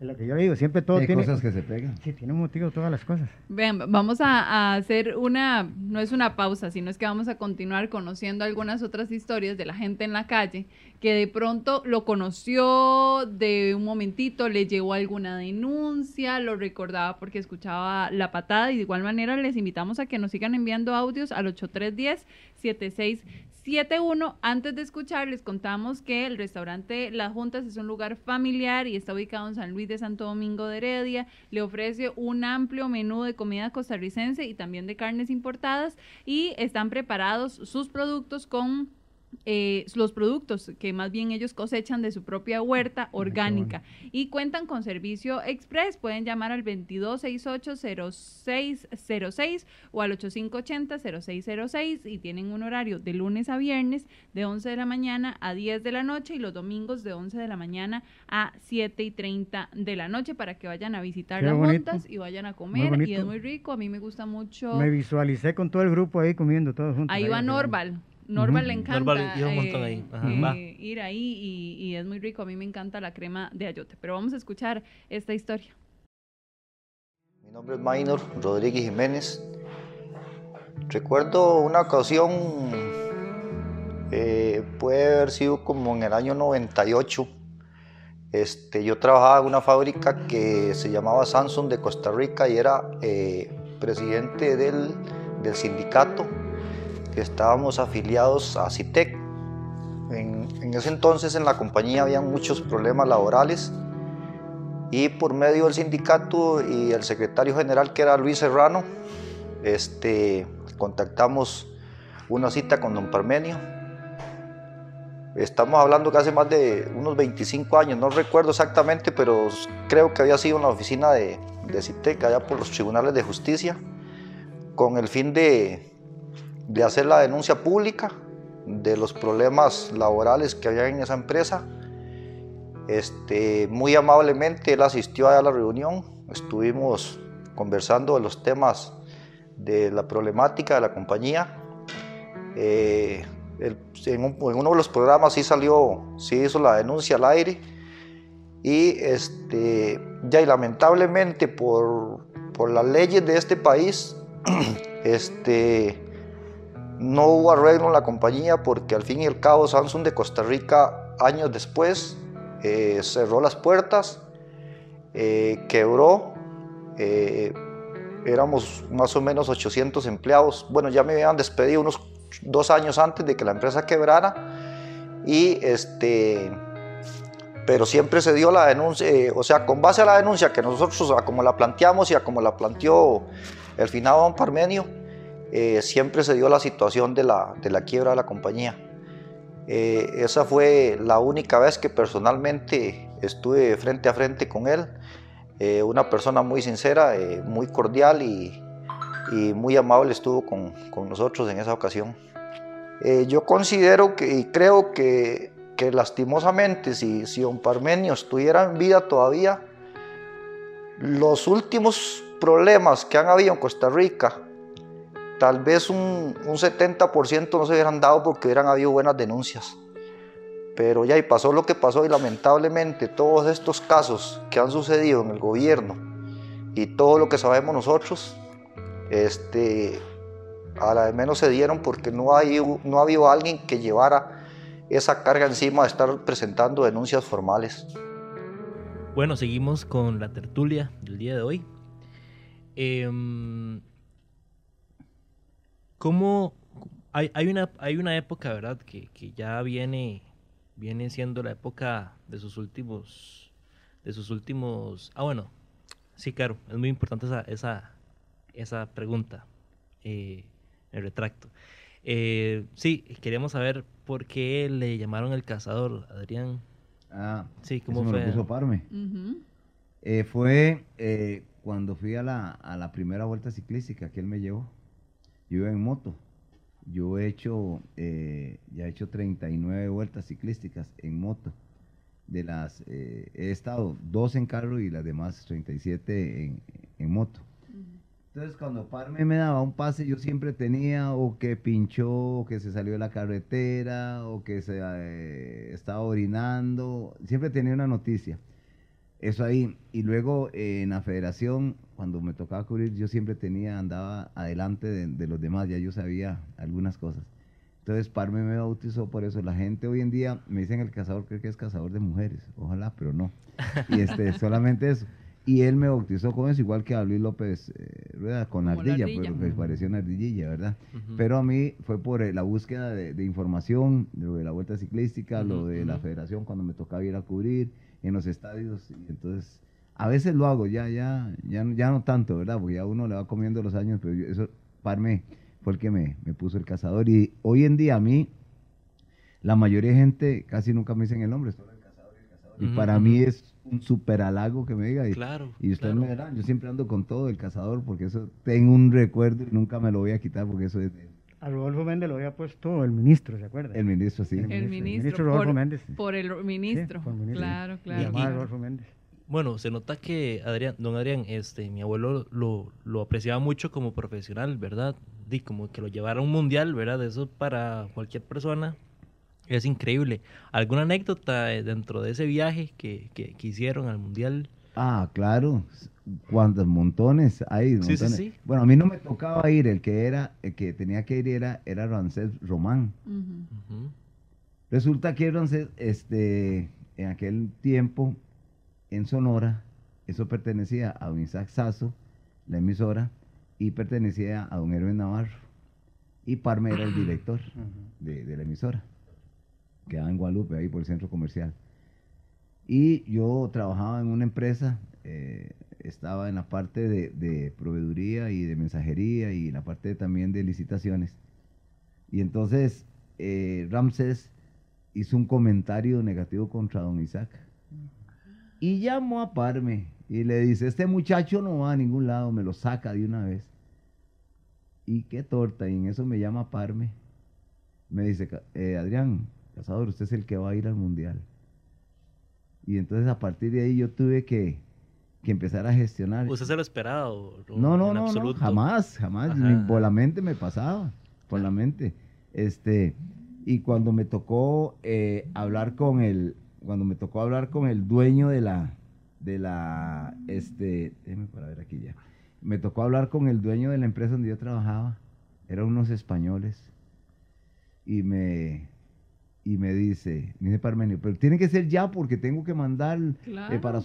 Es lo que yo digo, siempre todo Hay tiene... cosas que se pegan. Sí, tiene un motivo todas las cosas. Vean, vamos a, a hacer una, no es una pausa, sino es que vamos a continuar conociendo algunas otras historias de la gente en la calle que de pronto lo conoció de un momentito, le llegó alguna denuncia, lo recordaba porque escuchaba la patada y de igual manera les invitamos a que nos sigan enviando audios al 8310 7671. Antes de escuchar, les contamos que el restaurante Las Juntas es un lugar familiar y está ubicado en San Luis de Santo Domingo de Heredia. Le ofrece un amplio menú de comida costarricense y también de carnes importadas y están preparados sus productos con eh, los productos que más bien ellos cosechan de su propia huerta orgánica y cuentan con servicio express. Pueden llamar al 2268-0606 o al 8580-0606 y tienen un horario de lunes a viernes de 11 de la mañana a 10 de la noche y los domingos de 11 de la mañana a 7 y 30 de la noche para que vayan a visitar Qué las bonito. juntas y vayan a comer y es muy rico. A mí me gusta mucho. Me visualicé con todo el grupo ahí comiendo todos juntos. Ahí va al Norval. Norval le Ujú. encanta Norval iba un montón ahí. Ajá, eh, va. ir ahí y, y es muy rico. A mí me encanta la crema de ayote. Pero vamos a escuchar esta historia. Mi nombre es Maynor Rodríguez Jiménez. Recuerdo una ocasión, eh, puede haber sido como en el año 98. Este, yo trabajaba en una fábrica que se llamaba Samsung de Costa Rica y era eh, presidente del, del sindicato estábamos afiliados a CITEC. En, ese entonces en la compañía había muchos problemas laborales y por medio del sindicato y el secretario general que era Luis Serrano, este, contactamos una cita con don Parmenio. Estamos hablando que hace más de unos 25 años, no recuerdo exactamente, pero creo que había sido en la oficina de CITEC, allá por los tribunales de justicia, con el fin de, de hacer la denuncia pública de los problemas laborales que había en esa empresa. Este, muy amablemente él asistió a la reunión, estuvimos conversando de los temas de la problemática de la compañía. Eh, en, un- en uno de los programas sí salió, sí hizo la denuncia al aire y este, ya lamentablemente por, por las leyes de este país, este, no hubo arreglo en la compañía porque al fin y al cabo Samsung de Costa Rica años después eh, cerró las puertas, eh, quebró, eh, éramos más o menos 800 empleados. Bueno, ya me habían despedido unos dos años antes de que la empresa quebrara y este, pero siempre se dio la denuncia, eh, o sea, con base a la denuncia que nosotros, a como la planteamos y a como la planteó el finado don Parmenio, eh, siempre se dio la situación de la, de la quiebra de la compañía. Eh, esa fue la única vez que personalmente estuve frente a frente con él. Eh, una persona muy sincera, muy cordial y, muy amable estuvo con, con nosotros en esa ocasión. Yo considero que, y creo que, que lastimosamente si, si don Parmenio estuviera en vida todavía, los últimos problemas que han habido en Costa Rica, tal vez un, un 70% no se hubieran dado porque hubieran habido buenas denuncias. Pero ya y pasó lo que pasó y lamentablemente todos estos casos que han sucedido en el gobierno y todo lo que sabemos nosotros, este, a la de menos se dieron porque no, hay, no ha habido alguien que llevara esa carga encima de estar presentando denuncias formales. Bueno, seguimos con la tertulia del día de hoy. Em, ¿Cómo hay, hay una, hay una época, verdad, que, que ya viene, viene siendo la época de sus últimos, de sus últimos, ah bueno, sí, claro, es muy importante esa, esa, esa pregunta, eh, el retracto. Eh, sí, queríamos saber por qué le llamaron el cazador, Adrián. Ah, Sí, eso ¿cómo me lo fue? puso Parme. Eh, fue eh, cuando fui a la, a la primera vuelta ciclística que él me llevó. Yo iba en moto. Yo he hecho, eh, ya he hecho 39 vueltas ciclísticas en moto. De las, eh, he estado dos en carro y las demás 37 en, en moto. Entonces cuando Parme me daba un pase, yo siempre tenía o que pinchó, o que se salió de la carretera, o que se eh, estaba orinando. Siempre tenía una noticia. Eso ahí. Y luego eh, en la federación, cuando me tocaba cubrir, yo siempre tenía, andaba adelante de, de los demás, ya yo sabía algunas cosas. Entonces Parme me bautizó por eso. La gente hoy en día me dicen el cazador, cree que es cazador de mujeres. Ojalá, pero no. Y este, solamente eso. Y él me bautizó con eso, igual que a Luis López eh, Rueda, con la Como la ardilla, ardilla. pero que parecía una ardillilla, ¿verdad? Ujú. Pero a mí fue por eh, la búsqueda de, de información, de lo de la vuelta ciclística, lo Ujú, de la federación cuando me tocaba ir a cubrir en los estadios. Y entonces, a veces lo hago, ya, ya, ya, no- ya no tanto, ¿verdad? Porque ya uno le va comiendo los años, pero yo- eso, Parme fue el que me, me puso el cazador. Y hoy en día a mí, la mayoría de gente casi nunca me dicen el nombre, solo el cazador y el cazador. Y para mí es un súper halago que me diga. Y, Claro. y ustedes claro. me verán, yo siempre ando con todo el cazador porque eso tengo un recuerdo y nunca me lo voy a quitar porque eso es de- A Rodolfo Méndez lo había puesto el ministro, ¿se acuerda? el ministro, sí. El El ministro, el ministro. Rodolfo por, Méndez. por el ministro. por el ministro. Claro, Y claro. llamaba a. Rodolfo Méndez. Bueno, se nota que Adrián, don Adrián, este, mi abuelo lo, lo apreciaba mucho como profesional, ¿verdad? Di como que lo llevara a un mundial, ¿verdad? Eso para cualquier persona es increíble. ¿Alguna anécdota eh, dentro de ese viaje que, que, que hicieron al mundial? Ah, claro. Cuántos montones hay. Sí, sí, montones. sí. Bueno, a mí no me tocaba ir, el que era, el que tenía que ir era, era Rancés Román. Resulta que Rancés, este, en aquel tiempo, en Sonora, eso pertenecía a don Isaac Sazo, la emisora, y pertenecía a don Hermes Navarro. Y Parme era el director de, de la emisora. Quedaba en Guadalupe, ahí por el centro comercial. Y yo trabajaba en una empresa, eh, estaba en la parte de, de proveeduría y de mensajería y en la parte también de licitaciones. Y entonces eh, Ramsés hizo un comentario negativo contra don Isaac. Y llamó a Parme y le dice, este muchacho no va a ningún lado, me lo saca de una vez. Y qué torta, y en eso me llama Parme. Me dice, "Ca- eh, Adrián, Cazador, usted es el que va a ir al mundial. Y entonces a partir de ahí yo tuve que, que empezar a gestionar. ¿Usted se lo esperaba? o No, no, en no, no, jamás, jamás, por la mente me pasaba, por la mente. Este, y cuando me tocó eh, hablar con el, cuando me tocó hablar con el dueño de la, de la, este, déjeme para ver aquí ya, me tocó hablar con el dueño de la empresa donde yo trabajaba, eran unos españoles, y me, y me dice, me dice Parmenio, pero tiene que ser ya porque tengo que mandar eh, Claro. para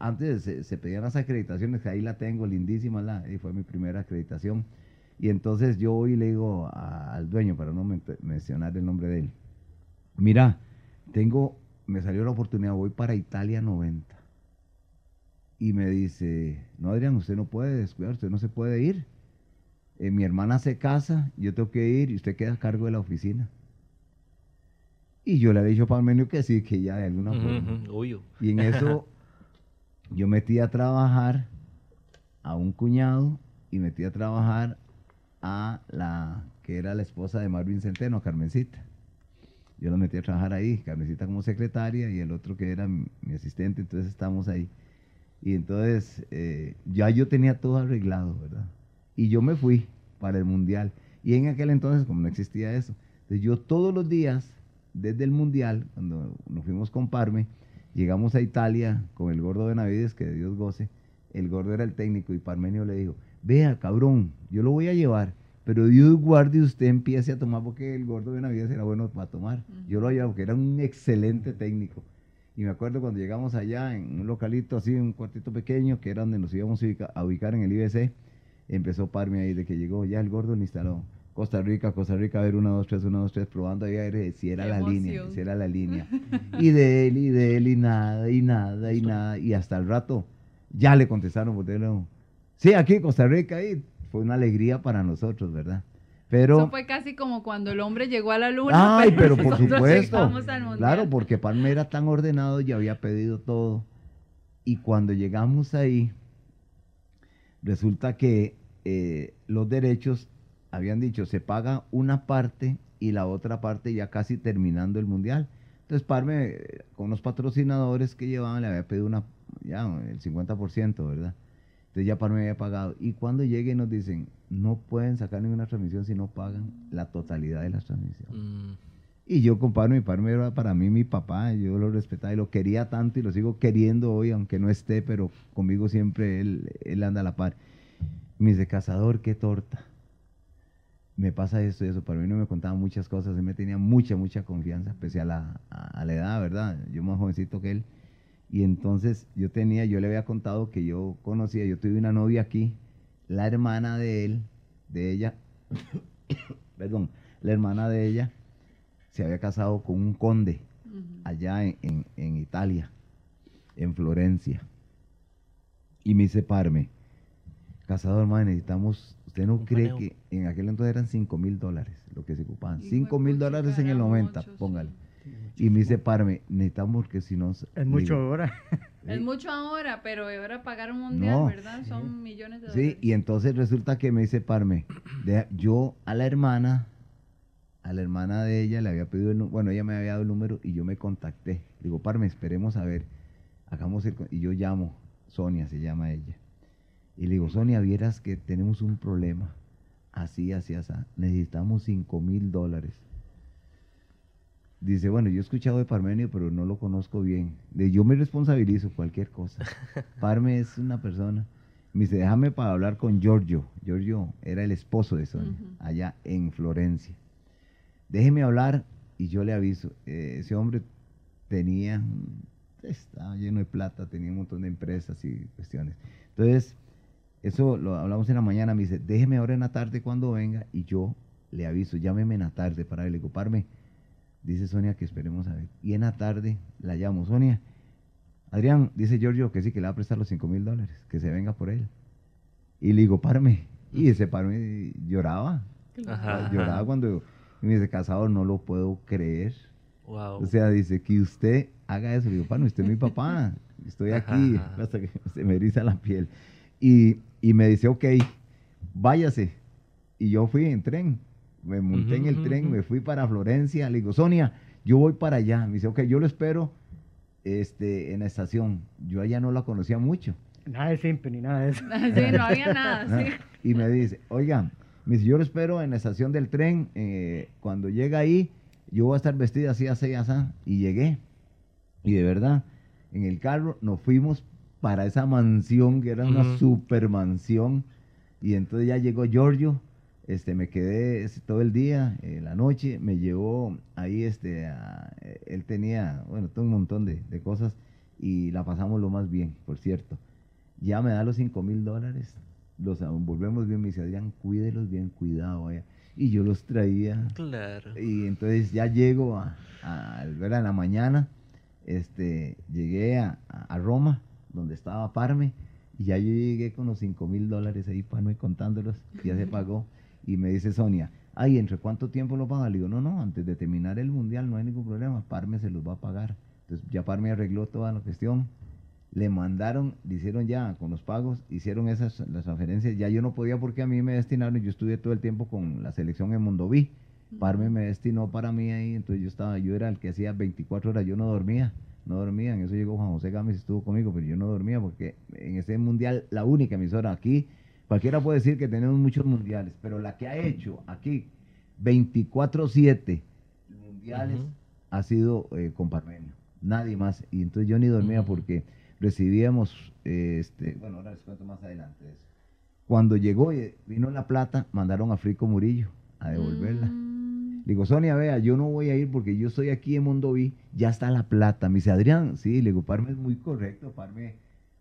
antes se, se pedían las acreditaciones, que ahí la tengo, lindísima, la, y fue mi primera acreditación. Y entonces yo voy y le digo a- al dueño, para no men- mencionar el nombre de él, mira, tengo, me salió la oportunidad, voy para Italia 90. Y me dice, no Adrián, usted no puede descuidar, usted no se puede ir. Eh, mi hermana se casa, yo tengo que ir y usted queda a cargo de la oficina. Y yo le había dicho a Palmenio que sí, que ya de alguna forma. obvio. Y en eso yo metí a trabajar a un cuñado y metí a trabajar a la que era la esposa de Marvin Centeno, Carmencita. Yo la metí a trabajar ahí, Carmencita como secretaria y el otro que era mi, mi asistente, entonces estamos ahí. Y entonces eh, ya yo tenía todo arreglado, ¿verdad? Y yo me fui para el mundial. Y en aquel entonces, como no existía eso, entonces yo todos los días, desde el mundial, cuando nos fuimos con Parme, llegamos a Italia con el gordo Benavides, que Dios goce. El gordo era el técnico y Parmenio le dijo, vea cabrón, yo lo voy a llevar, pero Dios guarde usted empiece a tomar porque el gordo Benavides era bueno para tomar. Yo lo llevaba porque era un excelente técnico. Y me acuerdo cuando llegamos allá en un localito así, un cuartito pequeño, que era donde nos íbamos a ubicar en el IBC, empezó Parme ahí de que llegó, ya el gordo lo instaló. Costa Rica, Costa Rica, a ver, una, dos, tres, una, dos, tres, probando ahí a ver si era Qué la línea, si era la línea. Y de él, y de él, y nada, y nada, y nada. Y hasta el rato ya le contestaron por teléfono. Sí, aquí Costa Rica, y fue una alegría para nosotros, ¿verdad? Pero, Eso fue casi como cuando el hombre llegó a la luna. Ay, pero por supuesto. Claro, porque Parme era tan ordenado, ya había pedido todo. Y cuando llegamos ahí, resulta que eh, los derechos habían dicho, se paga una parte y la otra parte ya casi terminando el mundial. Entonces Parme, eh, con los patrocinadores que llevaban, le había pedido una, ya el 50%, ¿verdad? Entonces ya Parme había pagado. Y cuando lleguen nos dicen, no pueden sacar ninguna transmisión si no pagan la totalidad de las transmisiones. Mm, Y yo con Parme, mi Parme era para mí mi papá, yo lo respetaba y lo quería tanto y lo sigo queriendo hoy, aunque no esté, pero conmigo siempre él, él anda a la par. Me dice, cazador, qué torta. Me pasa esto y eso, para mí no me contaba muchas cosas, él me tenía mucha, mucha confianza, pese a la, a, a la edad, ¿verdad? Yo más jovencito que él. Y entonces yo tenía, yo le había contado que yo conocía, yo tuve una novia aquí, la hermana de él, de ella, perdón, la hermana de ella se había casado con un conde allá en, en- en Italia, en Florencia. Y me dice, Parme, cazador, hermano, necesitamos, usted no cree que en aquel entonces eran 5 mil dólares lo que se ocupaban. Hijo 5 de mil dólares en el eran 90, muchos, sí. póngale. Y me dice, Parme, necesitamos que si no... Es mucho digo, ahora. Es Sí. mucho ahora, pero ahora pagar un mundial, No. ¿verdad? Son millones de Sí, dólares. y entonces resulta que me dice Parme, yo a la hermana, a la hermana de ella le había pedido el número, bueno, ella me había dado el número y yo me contacté. Digo, Parme, esperemos a ver, hagamos el, con-". y yo llamo, Sonia se llama ella. Y le digo, Sonia, vieras que tenemos un problema, así, así, así, necesitamos 5 mil dólares. Dice, bueno, yo he escuchado de Parmenio, pero no lo conozco bien. De, yo me responsabilizo cualquier cosa. Parme es una persona. Me dice, déjame para hablar con Giorgio. Giorgio era el esposo de Sonia, allá en Florencia. Déjeme hablar y yo le aviso. Eh, ese hombre tenía, estaba lleno de plata, tenía un montón de empresas y cuestiones. Entonces, eso lo hablamos en la mañana. Me dice, déjeme ahora en la tarde cuando venga y yo le aviso. Llámeme en la tarde para le digo, Parme, dice Sonia que esperemos a ver. Y en la tarde la llamo, Sonia. Adrián, dice Giorgio que sí, que le va a prestar los 5 mil dólares, que se venga por él. Y le digo, Parme. Y ese Parme lloraba. Ajá, Lloraba ajá. cuando y me dice, cazador, no lo puedo creer. Wow. O sea, dice que usted haga eso. Le digo, Parme, usted es mi papá. Estoy Ajá, aquí. ajá. Hasta que se me eriza la piel. Y, y me dice, ok, váyase. Y yo fui en tren. Me monté en el tren, me fui para Florencia. Le digo, Sonia, yo voy para allá. Me dice, ok, yo lo espero este, en la estación. Yo allá no la conocía mucho. Nada de simple ni nada de eso. Sí, no había nada, sí. Y me dice, oiga, me dice, yo lo espero en la estación del tren. eh, cuando llega ahí, yo voy a estar vestida así, así, así. Y llegué. Y de verdad, en el carro nos fuimos para esa mansión, que era una Ujú. super mansión. Y entonces ya llegó Giorgio. Este, me quedé ese- todo el día, eh, la noche, me llevó ahí, este, a- eh, él tenía, bueno, todo un montón de, de cosas y la pasamos lo más bien, por cierto. Ya me da los 5 mil dólares, los volvemos bien, me dice Adrián, cuídelos bien, cuidado, vaya. Y yo los traía, Claro. y entonces ya llego a, a, a la mañana, este, llegué a- a Roma, donde estaba Parme, y ya yo llegué con los 5 mil dólares ahí, Parme contándolos, ya se pagó, y me dice Sonia, ay, ¿entre cuánto tiempo lo paga? Le digo, no, no, antes de terminar el mundial no hay ningún problema, Parme se los va a pagar. Entonces ya Parme arregló toda la cuestión, le mandaron, le hicieron ya con los pagos, hicieron esas las transferencias, ya yo no podía porque a mí me destinaron, yo estuve todo el tiempo con la selección en Mondoví, Parme me destinó para mí ahí, entonces yo estaba, yo era el que hacía 24 horas, yo no dormía, no dormía, en eso llegó Juan José Gámez, estuvo conmigo, pero yo no dormía porque en ese mundial, la única emisora aquí, cualquiera puede decir que tenemos muchos mundiales, pero la que ha hecho aquí 24-7 mundiales ha sido eh, con Parmenio, nadie más, y entonces yo ni dormía porque recibíamos, eh, este, bueno, ahora les cuento más adelante de eso. Cuando llegó y vino la plata, mandaron a Frico Murillo a devolverla. Mm, digo, Sonia, vea, yo no voy a ir porque yo estoy aquí en Mondoví, ya está la plata. Me dice, Adrián, sí, le digo, Parme es muy correcto, Parme,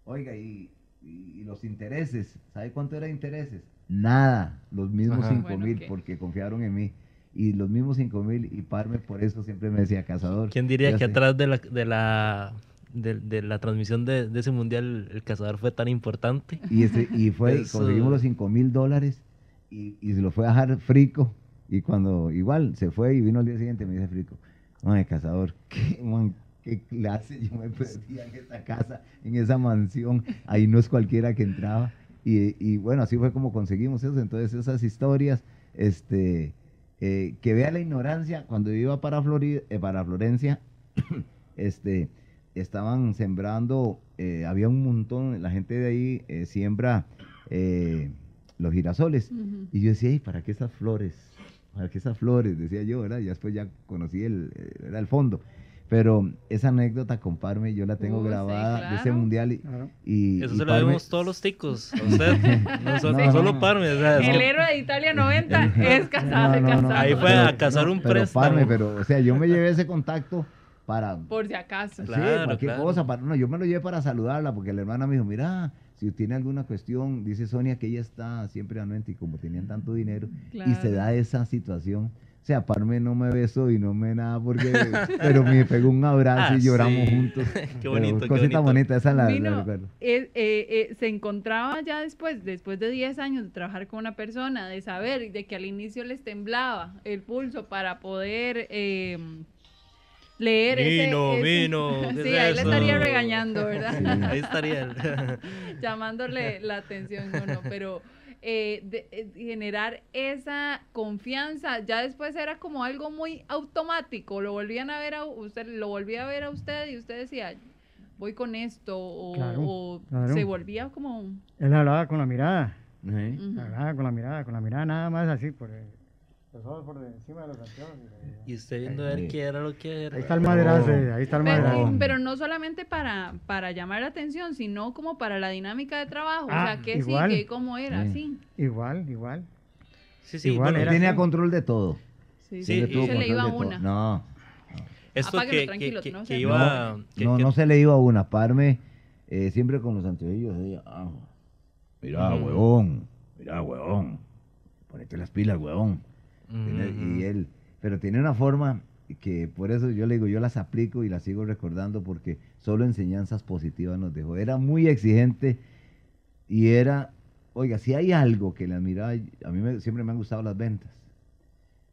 oiga, y, y- y los intereses, ¿sabe cuánto era de intereses? Nada, los mismos Ajá. cinco Bueno, mil, porque confiaron en mí. Y los mismos cinco mil, y Parme por eso siempre me decía, cazador. ¿Quién diría que sé". atrás de la, de la, de, de la transmisión de, de ese mundial el cazador fue tan importante? Y, ese, y fue, Eso- conseguimos los 5 mil dólares y, y se lo fue a dejar frico. Y cuando igual se fue y vino al día siguiente, me dice frico, ay, cazador, qué, man, qué clase yo me perdía en esa casa, en esa mansión. Ahí no es cualquiera que entraba. Y, y bueno, así fue como conseguimos eso. Entonces esas historias, este, eh, que vea la ignorancia, cuando yo iba para, Flori- eh, para Florencia, este, estaban sembrando, eh, había un montón, la gente de ahí siembra los girasoles. Y yo decía, "Ey, ¿para qué esas flores? ¿Para qué esas flores? Decía yo, ¿verdad? Y después ya conocí el, eh, era el fondo. Pero esa anécdota con Parme yo la tengo Uh, sí, grabada de ese claro. mundial y, Claro. y- Eso y se lo Parme- debemos todos los ticos. A usted. No, so- No, solo no. Parme. o sea, El héroe de Italia 90 es casado, No, no, no, casado. Ahí fue a cazar un pero préstamo. Parme, pero, o sea, yo me llevé ese contacto para, Por si acaso. Sí, Claro, cualquier claro. cosa. Para, no, yo me lo llevé para saludarla porque la hermana me dijo, mira, si tiene alguna cuestión, dice Sonia que ella está siempre anuente y como tenían tanto dinero y se da esa situación. O sea, Parme no me besó y no me nada porque, pero me pegó un abrazo Ah, y lloramos sí. juntos. Qué Pero bonito, qué Cosita bonito. bonita, esa la, la recuerdo. eh, eh, eh, se encontraba ya después, después de 10 años de trabajar con una persona, de saber de que al inicio les temblaba el pulso para poder eh, leer ese- Vino, ese... vino, ¿qué Sí, es ahí le estaría regañando, ¿verdad? Sí. Ahí estaría. él. llamándole la atención, no, no, pero eh, de- eh, generar esa confianza, ya después era como algo muy automático, lo volvían a ver a usted, lo volvía a ver a usted y usted decía, voy con esto, o, Claro, o claro. se volvía como... Él hablaba con la mirada, hablaba con la mirada, con la mirada nada más así, por el- los ojos por encima de los anteojos. Y usted viendo a ver qué era lo que era. Ahí está el madrazo, eh, ahí está el Pero, madrazo. pero no solamente para, para llamar la atención, sino como para la dinámica de trabajo, Ah, o sea, que igual. sí, que cómo era, Sí. sí. Igual, igual. Sí, sí, Igual bueno, tenía así. control de todo. Sí, Sí, sí, se le iba una. No, esto que, que, no que sea iba... que- no, que- no se le iba una. Parme eh, siempre con los anteojillos. decía, ah, mira, Ujú. huevón, mira, huevón. Ponete las pilas, huevón. Y él, pero tiene una forma que por eso yo le digo, yo las aplico y las sigo recordando porque solo enseñanzas positivas nos dejó. Era muy exigente y era, oiga, si hay algo que le admiraba, a mí me- siempre me han gustado las ventas.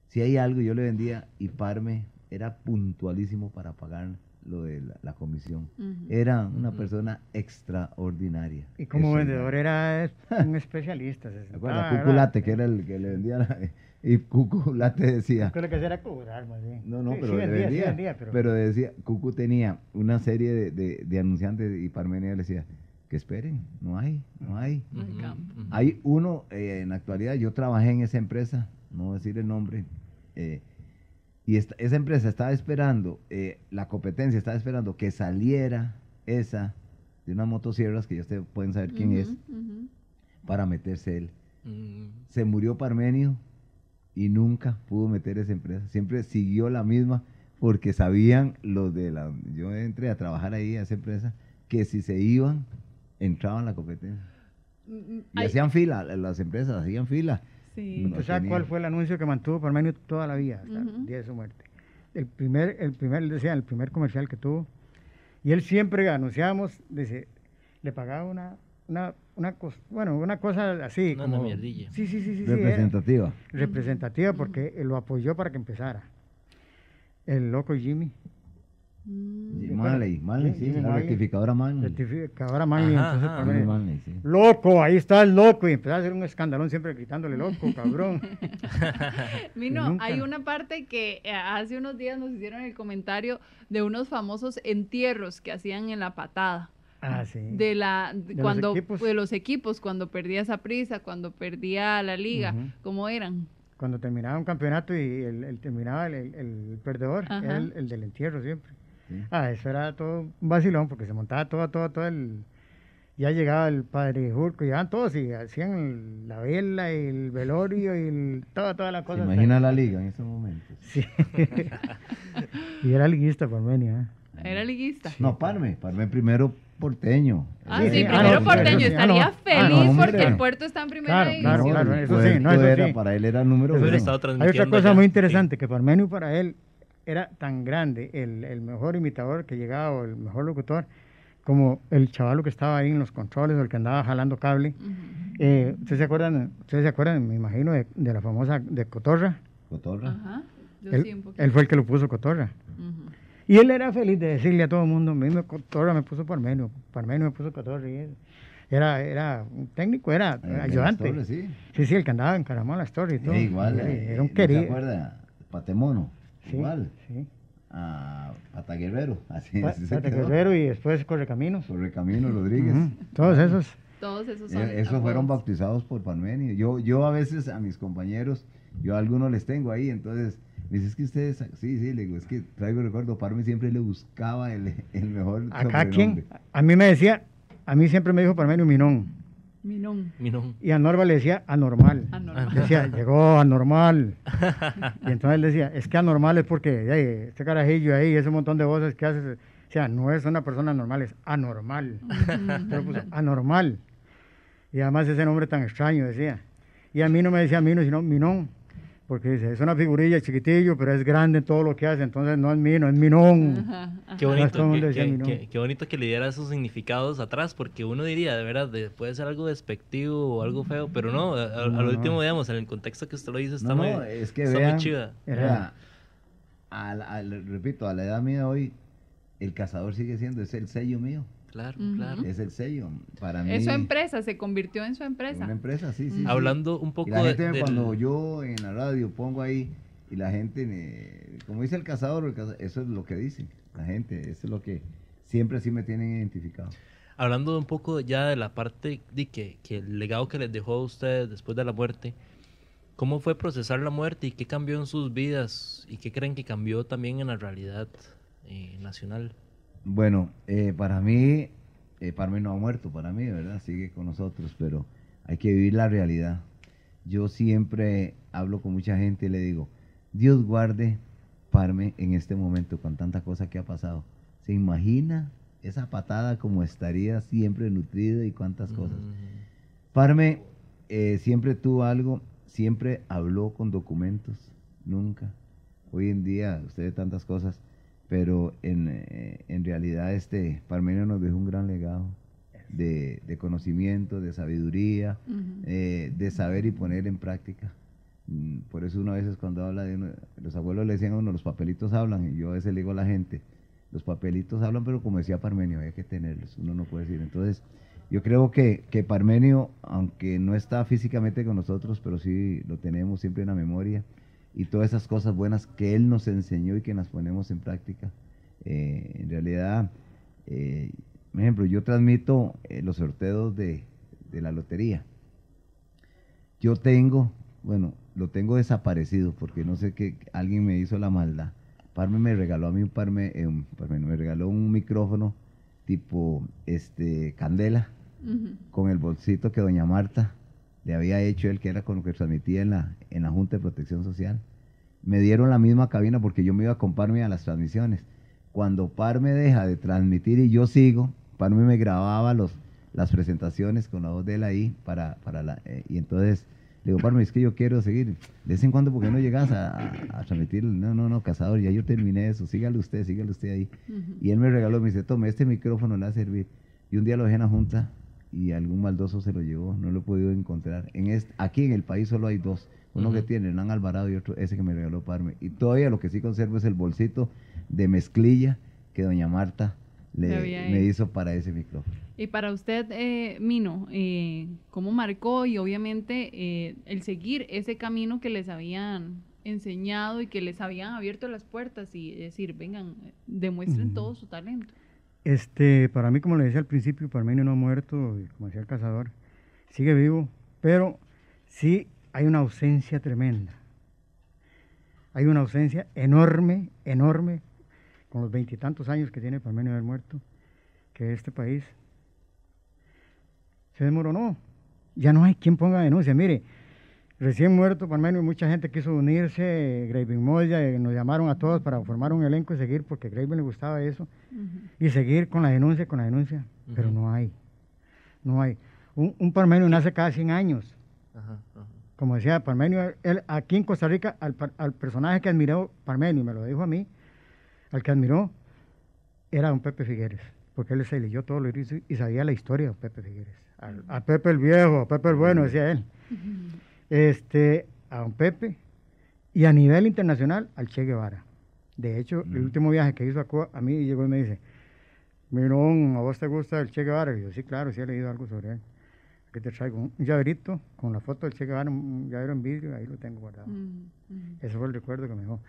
Si hay algo, yo le vendía y Parme era puntualísimo para pagar lo de la, la comisión. Era una persona extraordinaria. Y como Eso vendedor era un especialista. se ¿Se sentaba. Cuculate, que era el que le vendía la- y Cuculate decía, Creo que era cobrar, más bien. No, no, Sí, pero sí vendía, sí vendía. pero... pero, decía, Cucu tenía una serie de, de- de anunciantes y Parmenio le decía, que esperen, no hay, no hay. Campo. ujú. Hay uno, eh, en la actualidad, yo trabajé en esa empresa, no voy a decir el nombre, eh, y esta- esa empresa estaba esperando, eh, la competencia estaba esperando que saliera esa de unas motosierras, que ya ustedes pueden saber quién es, para meterse él. Mm. Se murió Parmenio y nunca pudo meter esa empresa. Siempre siguió la misma porque sabían los de la... Yo entré a trabajar ahí a esa empresa que si se iban, entraban a la competencia. Mm, mm, Y ay, hacían fila, las empresas hacían fila. sí. no ¿Usted sabe tenía. cuál fue el anuncio que mantuvo Parmenio toda la vida, hasta el día de su muerte? El primer, el primer, decía, el primer comercial que tuvo. Y él siempre anunciábamos, dice, le pagaba una, una, una cosa, bueno, una cosa así. Una como, mierdilla. Sí, sí, sí, sí. sí, era representativa. representativa porque él lo apoyó para que empezara. El loco Jimmy. Mm. Y Manley, Manley, sí, Jimmy la rectificadora Manley. Rectificadora Manley, Ajá, entonces ajá. Parmenio, Jimmy Manley, sí. Loco, ahí está el loco. Y empezaba a hacer un escandalón siempre gritándole loco, cabrón. Mino, Nunca. hay una parte que eh, hace unos días nos hicieron el comentario de unos famosos entierros que hacían en la patada. Ah, sí. De la de los cuando equipos. de los equipos cuando perdía esa prisa, cuando perdía la liga. ¿cómo eran? Cuando terminaba un campeonato y el, el terminaba el, el- el perdedor, era el, el del entierro siempre. Sí. Ah, eso era todo un vacilón porque se montaba todo, todo, todo el... Ya llegaba el padre Jurco, llegaban todos y hacían el- la vela y el velorio y el, toda, toda la ¿Se cosa. imagina la liga en esos momentos? Sí. y era liguista por Menia. ¿eh? Era liguista. No, Parme, Parme primero porteño. Ah, Sí, ah, primero no, porteño, sí, sí, no. estaría Ah, no, feliz hombre. porque el puerto está en primera Claro, división. claro, claro, eso sí, no, eso era, sí. Para él era número Eso uno. Hay otra cosa allá. muy Sí. interesante, que Parmenio para él era tan grande, el, el mejor imitador que llegaba o el mejor locutor, como el chavalo que estaba ahí en los controles o el que andaba jalando cable. Eh, ¿Ustedes se acuerdan, ustedes se acuerdan, me imagino, de, de la famosa de Cotorra? Cotorra. Ajá. Yo Él, sí, un poquito. él fue el que lo puso Cotorra. Ujú. Y él era feliz de decirle a todo el mundo, a mí me Cotorra me puso Parmenio, Parmenio me puso él era, era un técnico, era Eh, ayudante. Torres, sí. Sí, sí, el que andaba en Caramón las torres y todo. Sí, igual. Era, eh, era un ¿no querido. ¿Se acuerda? Patemono. Sí, Igual. Sí. A Pata Guerrero. Así, Pa- así se Pata quedó. Guerrero y después Correcaminos. Correcamino Rodríguez. Todos esos. Todos esos son Eh, Esos fueron bautizados por Parmenio. Yo, yo a veces a mis compañeros, yo a algunos les tengo ahí, entonces me dices que ustedes, sí, sí, le digo, es que traigo recuerdo, Parme siempre le buscaba el, el mejor Acá sobrenombre. a mí me decía, a mí siempre me dijo Parmenio Minón. Minón. Minón. Y a Norba le decía anormal. Anormal. Decía, llegó anormal. Y entonces él decía, es que anormal es porque ay, este carajillo ahí, ese montón de voces que haces, o sea, no es una persona normal, es anormal. Pero puso anormal. Y además ese nombre tan extraño decía. Y a mí no me decía Mino, sino Minón. Porque dice, es una figurilla chiquitillo, pero es grande en todo lo que hace, entonces no es Mino, es Minón. Ajá, ajá. Qué bonito, mundo qué, decía qué- Minón. qué- qué bonito que le diera esos significados atrás, porque uno diría, de verdad, de- puede ser algo despectivo o algo feo, pero no, a- a- No, al no. último, digamos, en el contexto que usted lo dice, está, No, no, muy, es que está vean, muy chiva. Era- vea, a la- a la- repito, a la edad mía hoy, el cazador sigue siendo, es el sello mío, Claro, claro. es el sello. Para mí, Es su empresa, se convirtió en su una empresa. empresa, sí, sí. Hablando un Y poco de, del- cuando yo en la radio pongo ahí y la gente, me- como dice el cazador, el eso es lo que dice la gente, eso es lo que siempre así me tienen identificado. hablando un poco ya de la parte de que, que el legado que les dejó a ustedes después de la muerte, ¿cómo fue procesar la muerte y qué cambió en sus vidas y qué creen que cambió también en la realidad eh, nacional? Bueno, eh, para mí, eh, Parme no ha muerto, para mí, ¿verdad? Sigue con nosotros, pero hay que vivir la realidad. Yo siempre hablo con mucha gente y le digo, Dios guarde Parme en este momento con tanta cosa que ha pasado. ¿Se imagina esa patada como estaría siempre nutrida y cuántas cosas? Parme eh, siempre tuvo algo, siempre habló con documentos, nunca. Hoy en día usted ve tantas cosas, pero en, eh, en realidad este Parmenio nos dejó un gran legado de, de conocimiento, de sabiduría, Ujú. eh, de saber y poner en práctica. Mm, Por eso uno a veces cuando habla de uno- los abuelos le decían a uno, los papelitos hablan, y yo a veces le digo a la gente, los papelitos hablan, pero como decía Parmenio, hay que tenerlos, uno no puede decir. Entonces, yo creo que, que Parmenio, aunque no está físicamente con nosotros, pero sí lo tenemos siempre en la memoria, y todas esas cosas buenas que él nos enseñó y que las ponemos en práctica, eh, en realidad, eh, por ejemplo, yo transmito eh, los sorteos de, de la lotería. Yo tengo, bueno, lo tengo desaparecido porque no sé qué, alguien me hizo la maldad. Parme me regaló a mí un parme, un parme, me regaló un micrófono tipo este candela con el bolsito que doña Marta le había hecho él, que era con lo que transmitía en la, en la Junta de Protección Social. Me dieron la misma cabina porque yo me iba a comparme a las transmisiones. Cuando Parme deja de transmitir y yo sigo, Parme me grababa los, las presentaciones con la voz de él ahí para, para la, eh, y entonces le digo, Parme, es que yo quiero seguir. De vez en cuando, ¿por qué no llegas a, a- a transmitir? No, no, no, cazador, ya yo terminé eso, sígale usted, sígale usted ahí. Y él me regaló, me dice, tome, este micrófono le va a servir. Y un día lo dejé en la junta y algún maldoso se lo llevó, no lo he podido encontrar. En este, aquí en el país solo hay dos, uno que tiene Hernán Alvarado y otro ese que me regaló Parme. Y todavía lo que sí conservo es el bolsito de mezclilla que doña Marta le, me hizo para ese micrófono. Y para usted, eh, Mino, eh, ¿cómo marcó y obviamente eh, el seguir ese camino que les habían enseñado y que les habían abierto las puertas y decir, vengan, demuestren todo su talento? Este, para mí, como le decía al principio, Parmenio no ha muerto, como decía el cazador, sigue vivo, pero sí hay una ausencia tremenda. Hay una ausencia enorme, enorme, con los veintitantos años que tiene Parmenio de haber muerto, que este país se desmoronó. Ya no hay quien ponga denuncia. Mire, recién muerto Parmenio, mucha gente quiso unirse, Graving Moya, eh, nos llamaron a todos para formar un elenco y seguir, porque a Graving le gustaba eso y seguir con la denuncia, con la denuncia, pero no hay, no hay. Un, un parmenio nace cada 100 años, Ajá, ajá. como decía Parmenio, él, aquí en Costa Rica, al, personaje que admiró Parmenio, me lo dijo a mí, al que admiró, era don Pepe Figueres, porque él se leyó todo lo que hizo y sabía la historia de Pepe Figueres. Al- a Pepe el viejo, a Pepe el bueno, decía él. Este, a don Pepe y a nivel internacional al Che Guevara. De hecho, el último viaje que hizo a Cuba, a mí llegó y me dice, Mirón, ¿a vos te gusta el Che Guevara? Y yo, sí, claro, sí he leído algo sobre él. Aquí te traigo un llaverito con la foto del Che Guevara, un llavero en vidrio, ahí lo tengo guardado. Mm, mm. Ese fue el recuerdo que me dejó.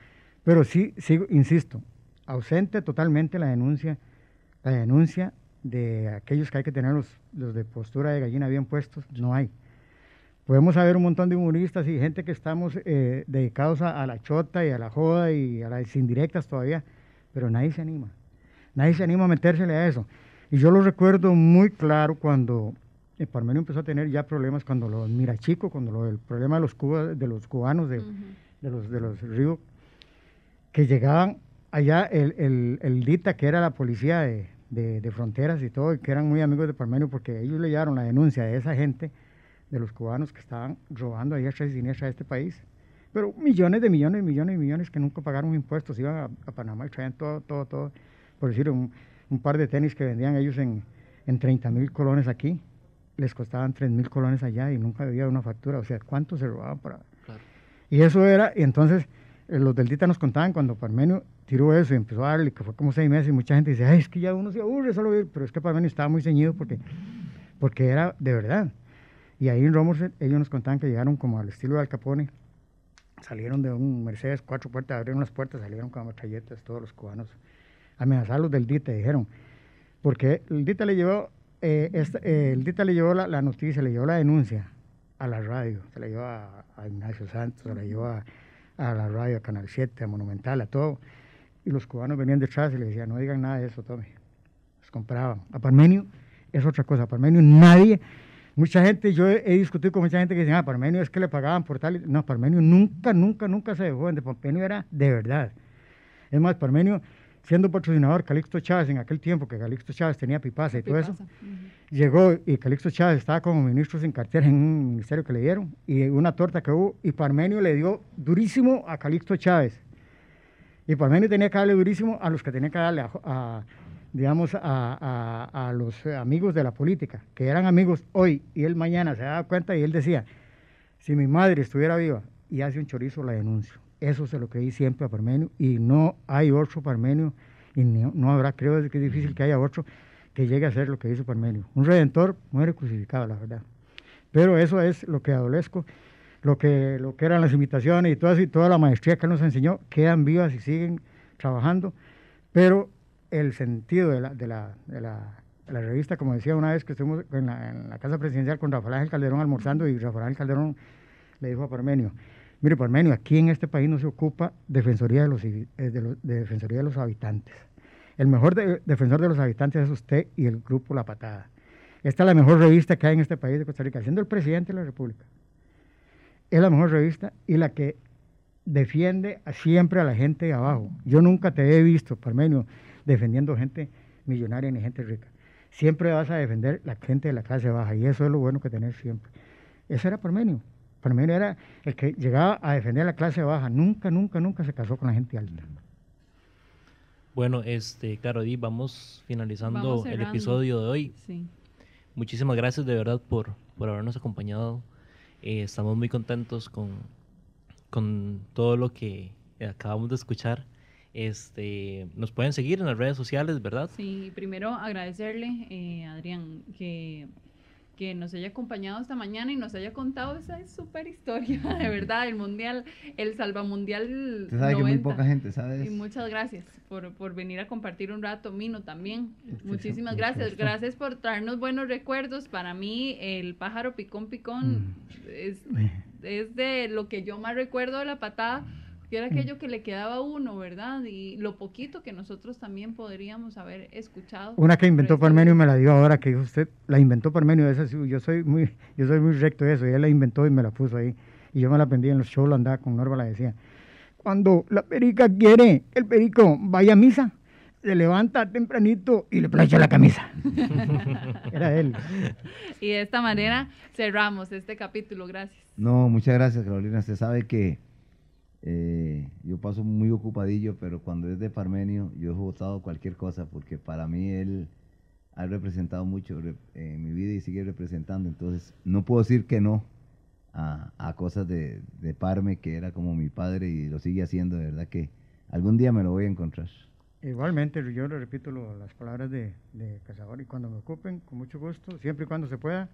Pero sí, sigo, insisto, ausente totalmente la denuncia, la denuncia de aquellos que hay que tener los, los de postura de gallina bien puestos, no hay. Podemos haber un montón de humoristas y gente que estamos eh, dedicados a, a la chota y a la joda y a las indirectas todavía, pero nadie se anima. Nadie se anima a metérsele a eso. Y yo lo recuerdo muy claro cuando el Parmenio empezó a tener ya problemas, cuando los mira chico, cuando lo, el problema de los, cuba- de los cubanos, de, los, de los ríos, que llegaban allá el, el, el DITA, que era la policía de, de- de fronteras y todo, y que eran muy amigos de Parmenio, porque ellos le llevaron la denuncia de esa gente, de los cubanos que estaban robando ahí a y siniestra de este país. Pero millones de millones, millones y millones que nunca pagaron impuestos, iban a, a Panamá y traían todo, todo, todo. Por decir, un, un par de tenis que vendían ellos en, en 30 mil colones aquí, les costaban 3 mil colones allá y nunca había una factura. O sea, ¿cuánto se robaban para, Claro. y eso era, y entonces eh, los del DITA nos contaban cuando Parmenio tiró eso y empezó a darle, que fue como seis meses, y mucha gente dice, ay, es que ya uno se aburre solo pero es que Parmenio estaba muy ceñido porque, porque era de verdad. Y ahí en Romerset ellos nos contaban que llegaron como al estilo de Al Capone, salieron de un Mercedes, cuatro puertas, abrieron las puertas, salieron con metralletas, todos los cubanos, amenazaron los del DITA, dijeron, porque el DITA le llevó, eh, eh, el DITA le llevó la, la noticia, le llevó la denuncia a la radio, se la llevó a, Ignacio Santos, se la llevó a, a la radio, a Canal 7, a Monumental, a todo. Y los cubanos venían detrás y le decían, no digan nada de eso, tome. Los compraban. A Parmenio es otra cosa. A Parmenio nadie, mucha gente, yo he, he discutido con mucha gente que dice, ah, Parmenio es que le pagaban por tal. y-". No, Parmenio nunca, nunca, nunca se dejó vender. Parmenio era de verdad. Es más, Parmenio, siendo patrocinador Calixto Chávez en aquel tiempo, que Calixto Chávez tenía pipaza y todo eso, llegó y Calixto Chávez estaba como ministro sin cartera en un ministerio que le dieron y una torta que hubo y Parmenio le dio durísimo a Calixto Chávez. Y Parmenio tenía que darle durísimo a los que tenía que darle, a, a, digamos, a, a- a los amigos de la política, que eran amigos hoy y él mañana se daba cuenta y él decía, si mi madre estuviera viva y hace un chorizo, la denuncio. Eso se lo creí siempre a Parmenio y no hay otro Parmenio y no, no habrá, creo que es difícil que haya otro que llegue a hacer lo que hizo Parmenio. Un redentor muere crucificado, la verdad. Pero eso es lo que adolezco, lo que, lo que eran las invitaciones y eso y toda la maestría que él nos enseñó, quedan vivas y siguen trabajando, pero el sentido de la, de la, de la, revista, como decía una vez que estuvimos en la, Casa Presidencial con Rafael Ángel Calderón almorzando y Rafael Ángel Calderón le dijo a Parmenio, mire Parmenio, aquí en este país no se ocupa defensoría de los, eh, los- de defensoría de los habitantes. El mejor de- defensor de los habitantes es usted y el grupo La Patada. Esta es la mejor revista que hay en este país de Costa Rica, siendo el presidente de la República. Es la mejor revista y la que defiende siempre a la gente de abajo. Yo nunca te he visto, Parmenio, defendiendo gente millonaria ni gente rica. Siempre vas a defender la gente de la clase baja y eso es lo bueno que tener siempre. Ese era Parmenio. Parmenio era el que llegaba a defender la clase baja. Nunca, nunca, nunca se casó con la gente alta. Bueno, este, Caro Di, vamos finalizando Vamos el episodio de hoy. Sí. Muchísimas gracias de verdad por, por habernos acompañado. Eh, estamos muy contentos con, con todo lo que acabamos de escuchar. Este, nos pueden seguir en las redes sociales, ¿verdad? Sí, primero agradecerle, eh, Adrián, que, que nos haya acompañado esta mañana y nos haya contado esa súper historia, de verdad, el mundial, el salvamundial Usted sabe que muy 90. poca gente sabe Y eso. muchas gracias por, por venir a compartir un rato, Mino también. Este, Muchísimas gracias. Gracias por traernos buenos recuerdos. Para mí, el pájaro picón picón es, es de lo que yo más recuerdo de la patada, que era aquello que le quedaba a uno, ¿verdad? Y lo poquito que nosotros también podríamos haber escuchado. Una que inventó Parmenio me la dio ahora que dijo usted, la inventó Parmenio, esa sí, yo soy muy, yo soy muy recto de eso, y él la inventó y me la puso ahí. Y yo me la aprendí en los shows, la andaba con Norma, la decía. Cuando la perica quiere, el perico vaya a misa, se levanta tempranito y le plancha la camisa. Era él. Y de esta manera cerramos este capítulo. Gracias. No, muchas gracias, Carolina. Usted sabe que eh, yo paso muy ocupadillo, pero cuando es de Parmenio, yo he votado cualquier cosa, porque para mí él ha representado mucho en mi vida y sigue representando. Entonces, no puedo decir que no a, a cosas de, de Parme, que era como mi padre y lo sigue haciendo. De verdad que algún día me lo voy a encontrar. Igualmente, yo le repito lo- las palabras de, de y cuando me ocupen, con mucho gusto, siempre y cuando se pueda.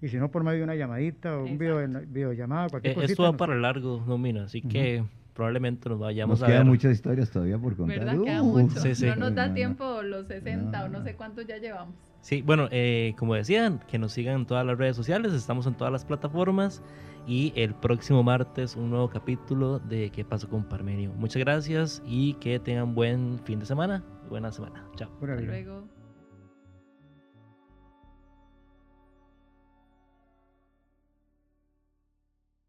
Y si no, por medio de una llamadita o un video, videollamada, cualquier Eh, cosita. esto va nos- para largo, no, mira, así que probablemente nos vayamos Nos a quedan ver. muchas historias todavía por contar. ¿Verdad? Queda Uh, mucho. sí, sí. No nos da No, no. tiempo los 60 o no No. sé cuántos ya llevamos. Sí, bueno, eh, como decían, que nos sigan en todas las redes sociales, estamos en todas las plataformas y el próximo martes un nuevo capítulo de ¿Qué pasó con Parmenio? Muchas gracias y que tengan buen fin de semana, buena semana. Chao. Hasta luego.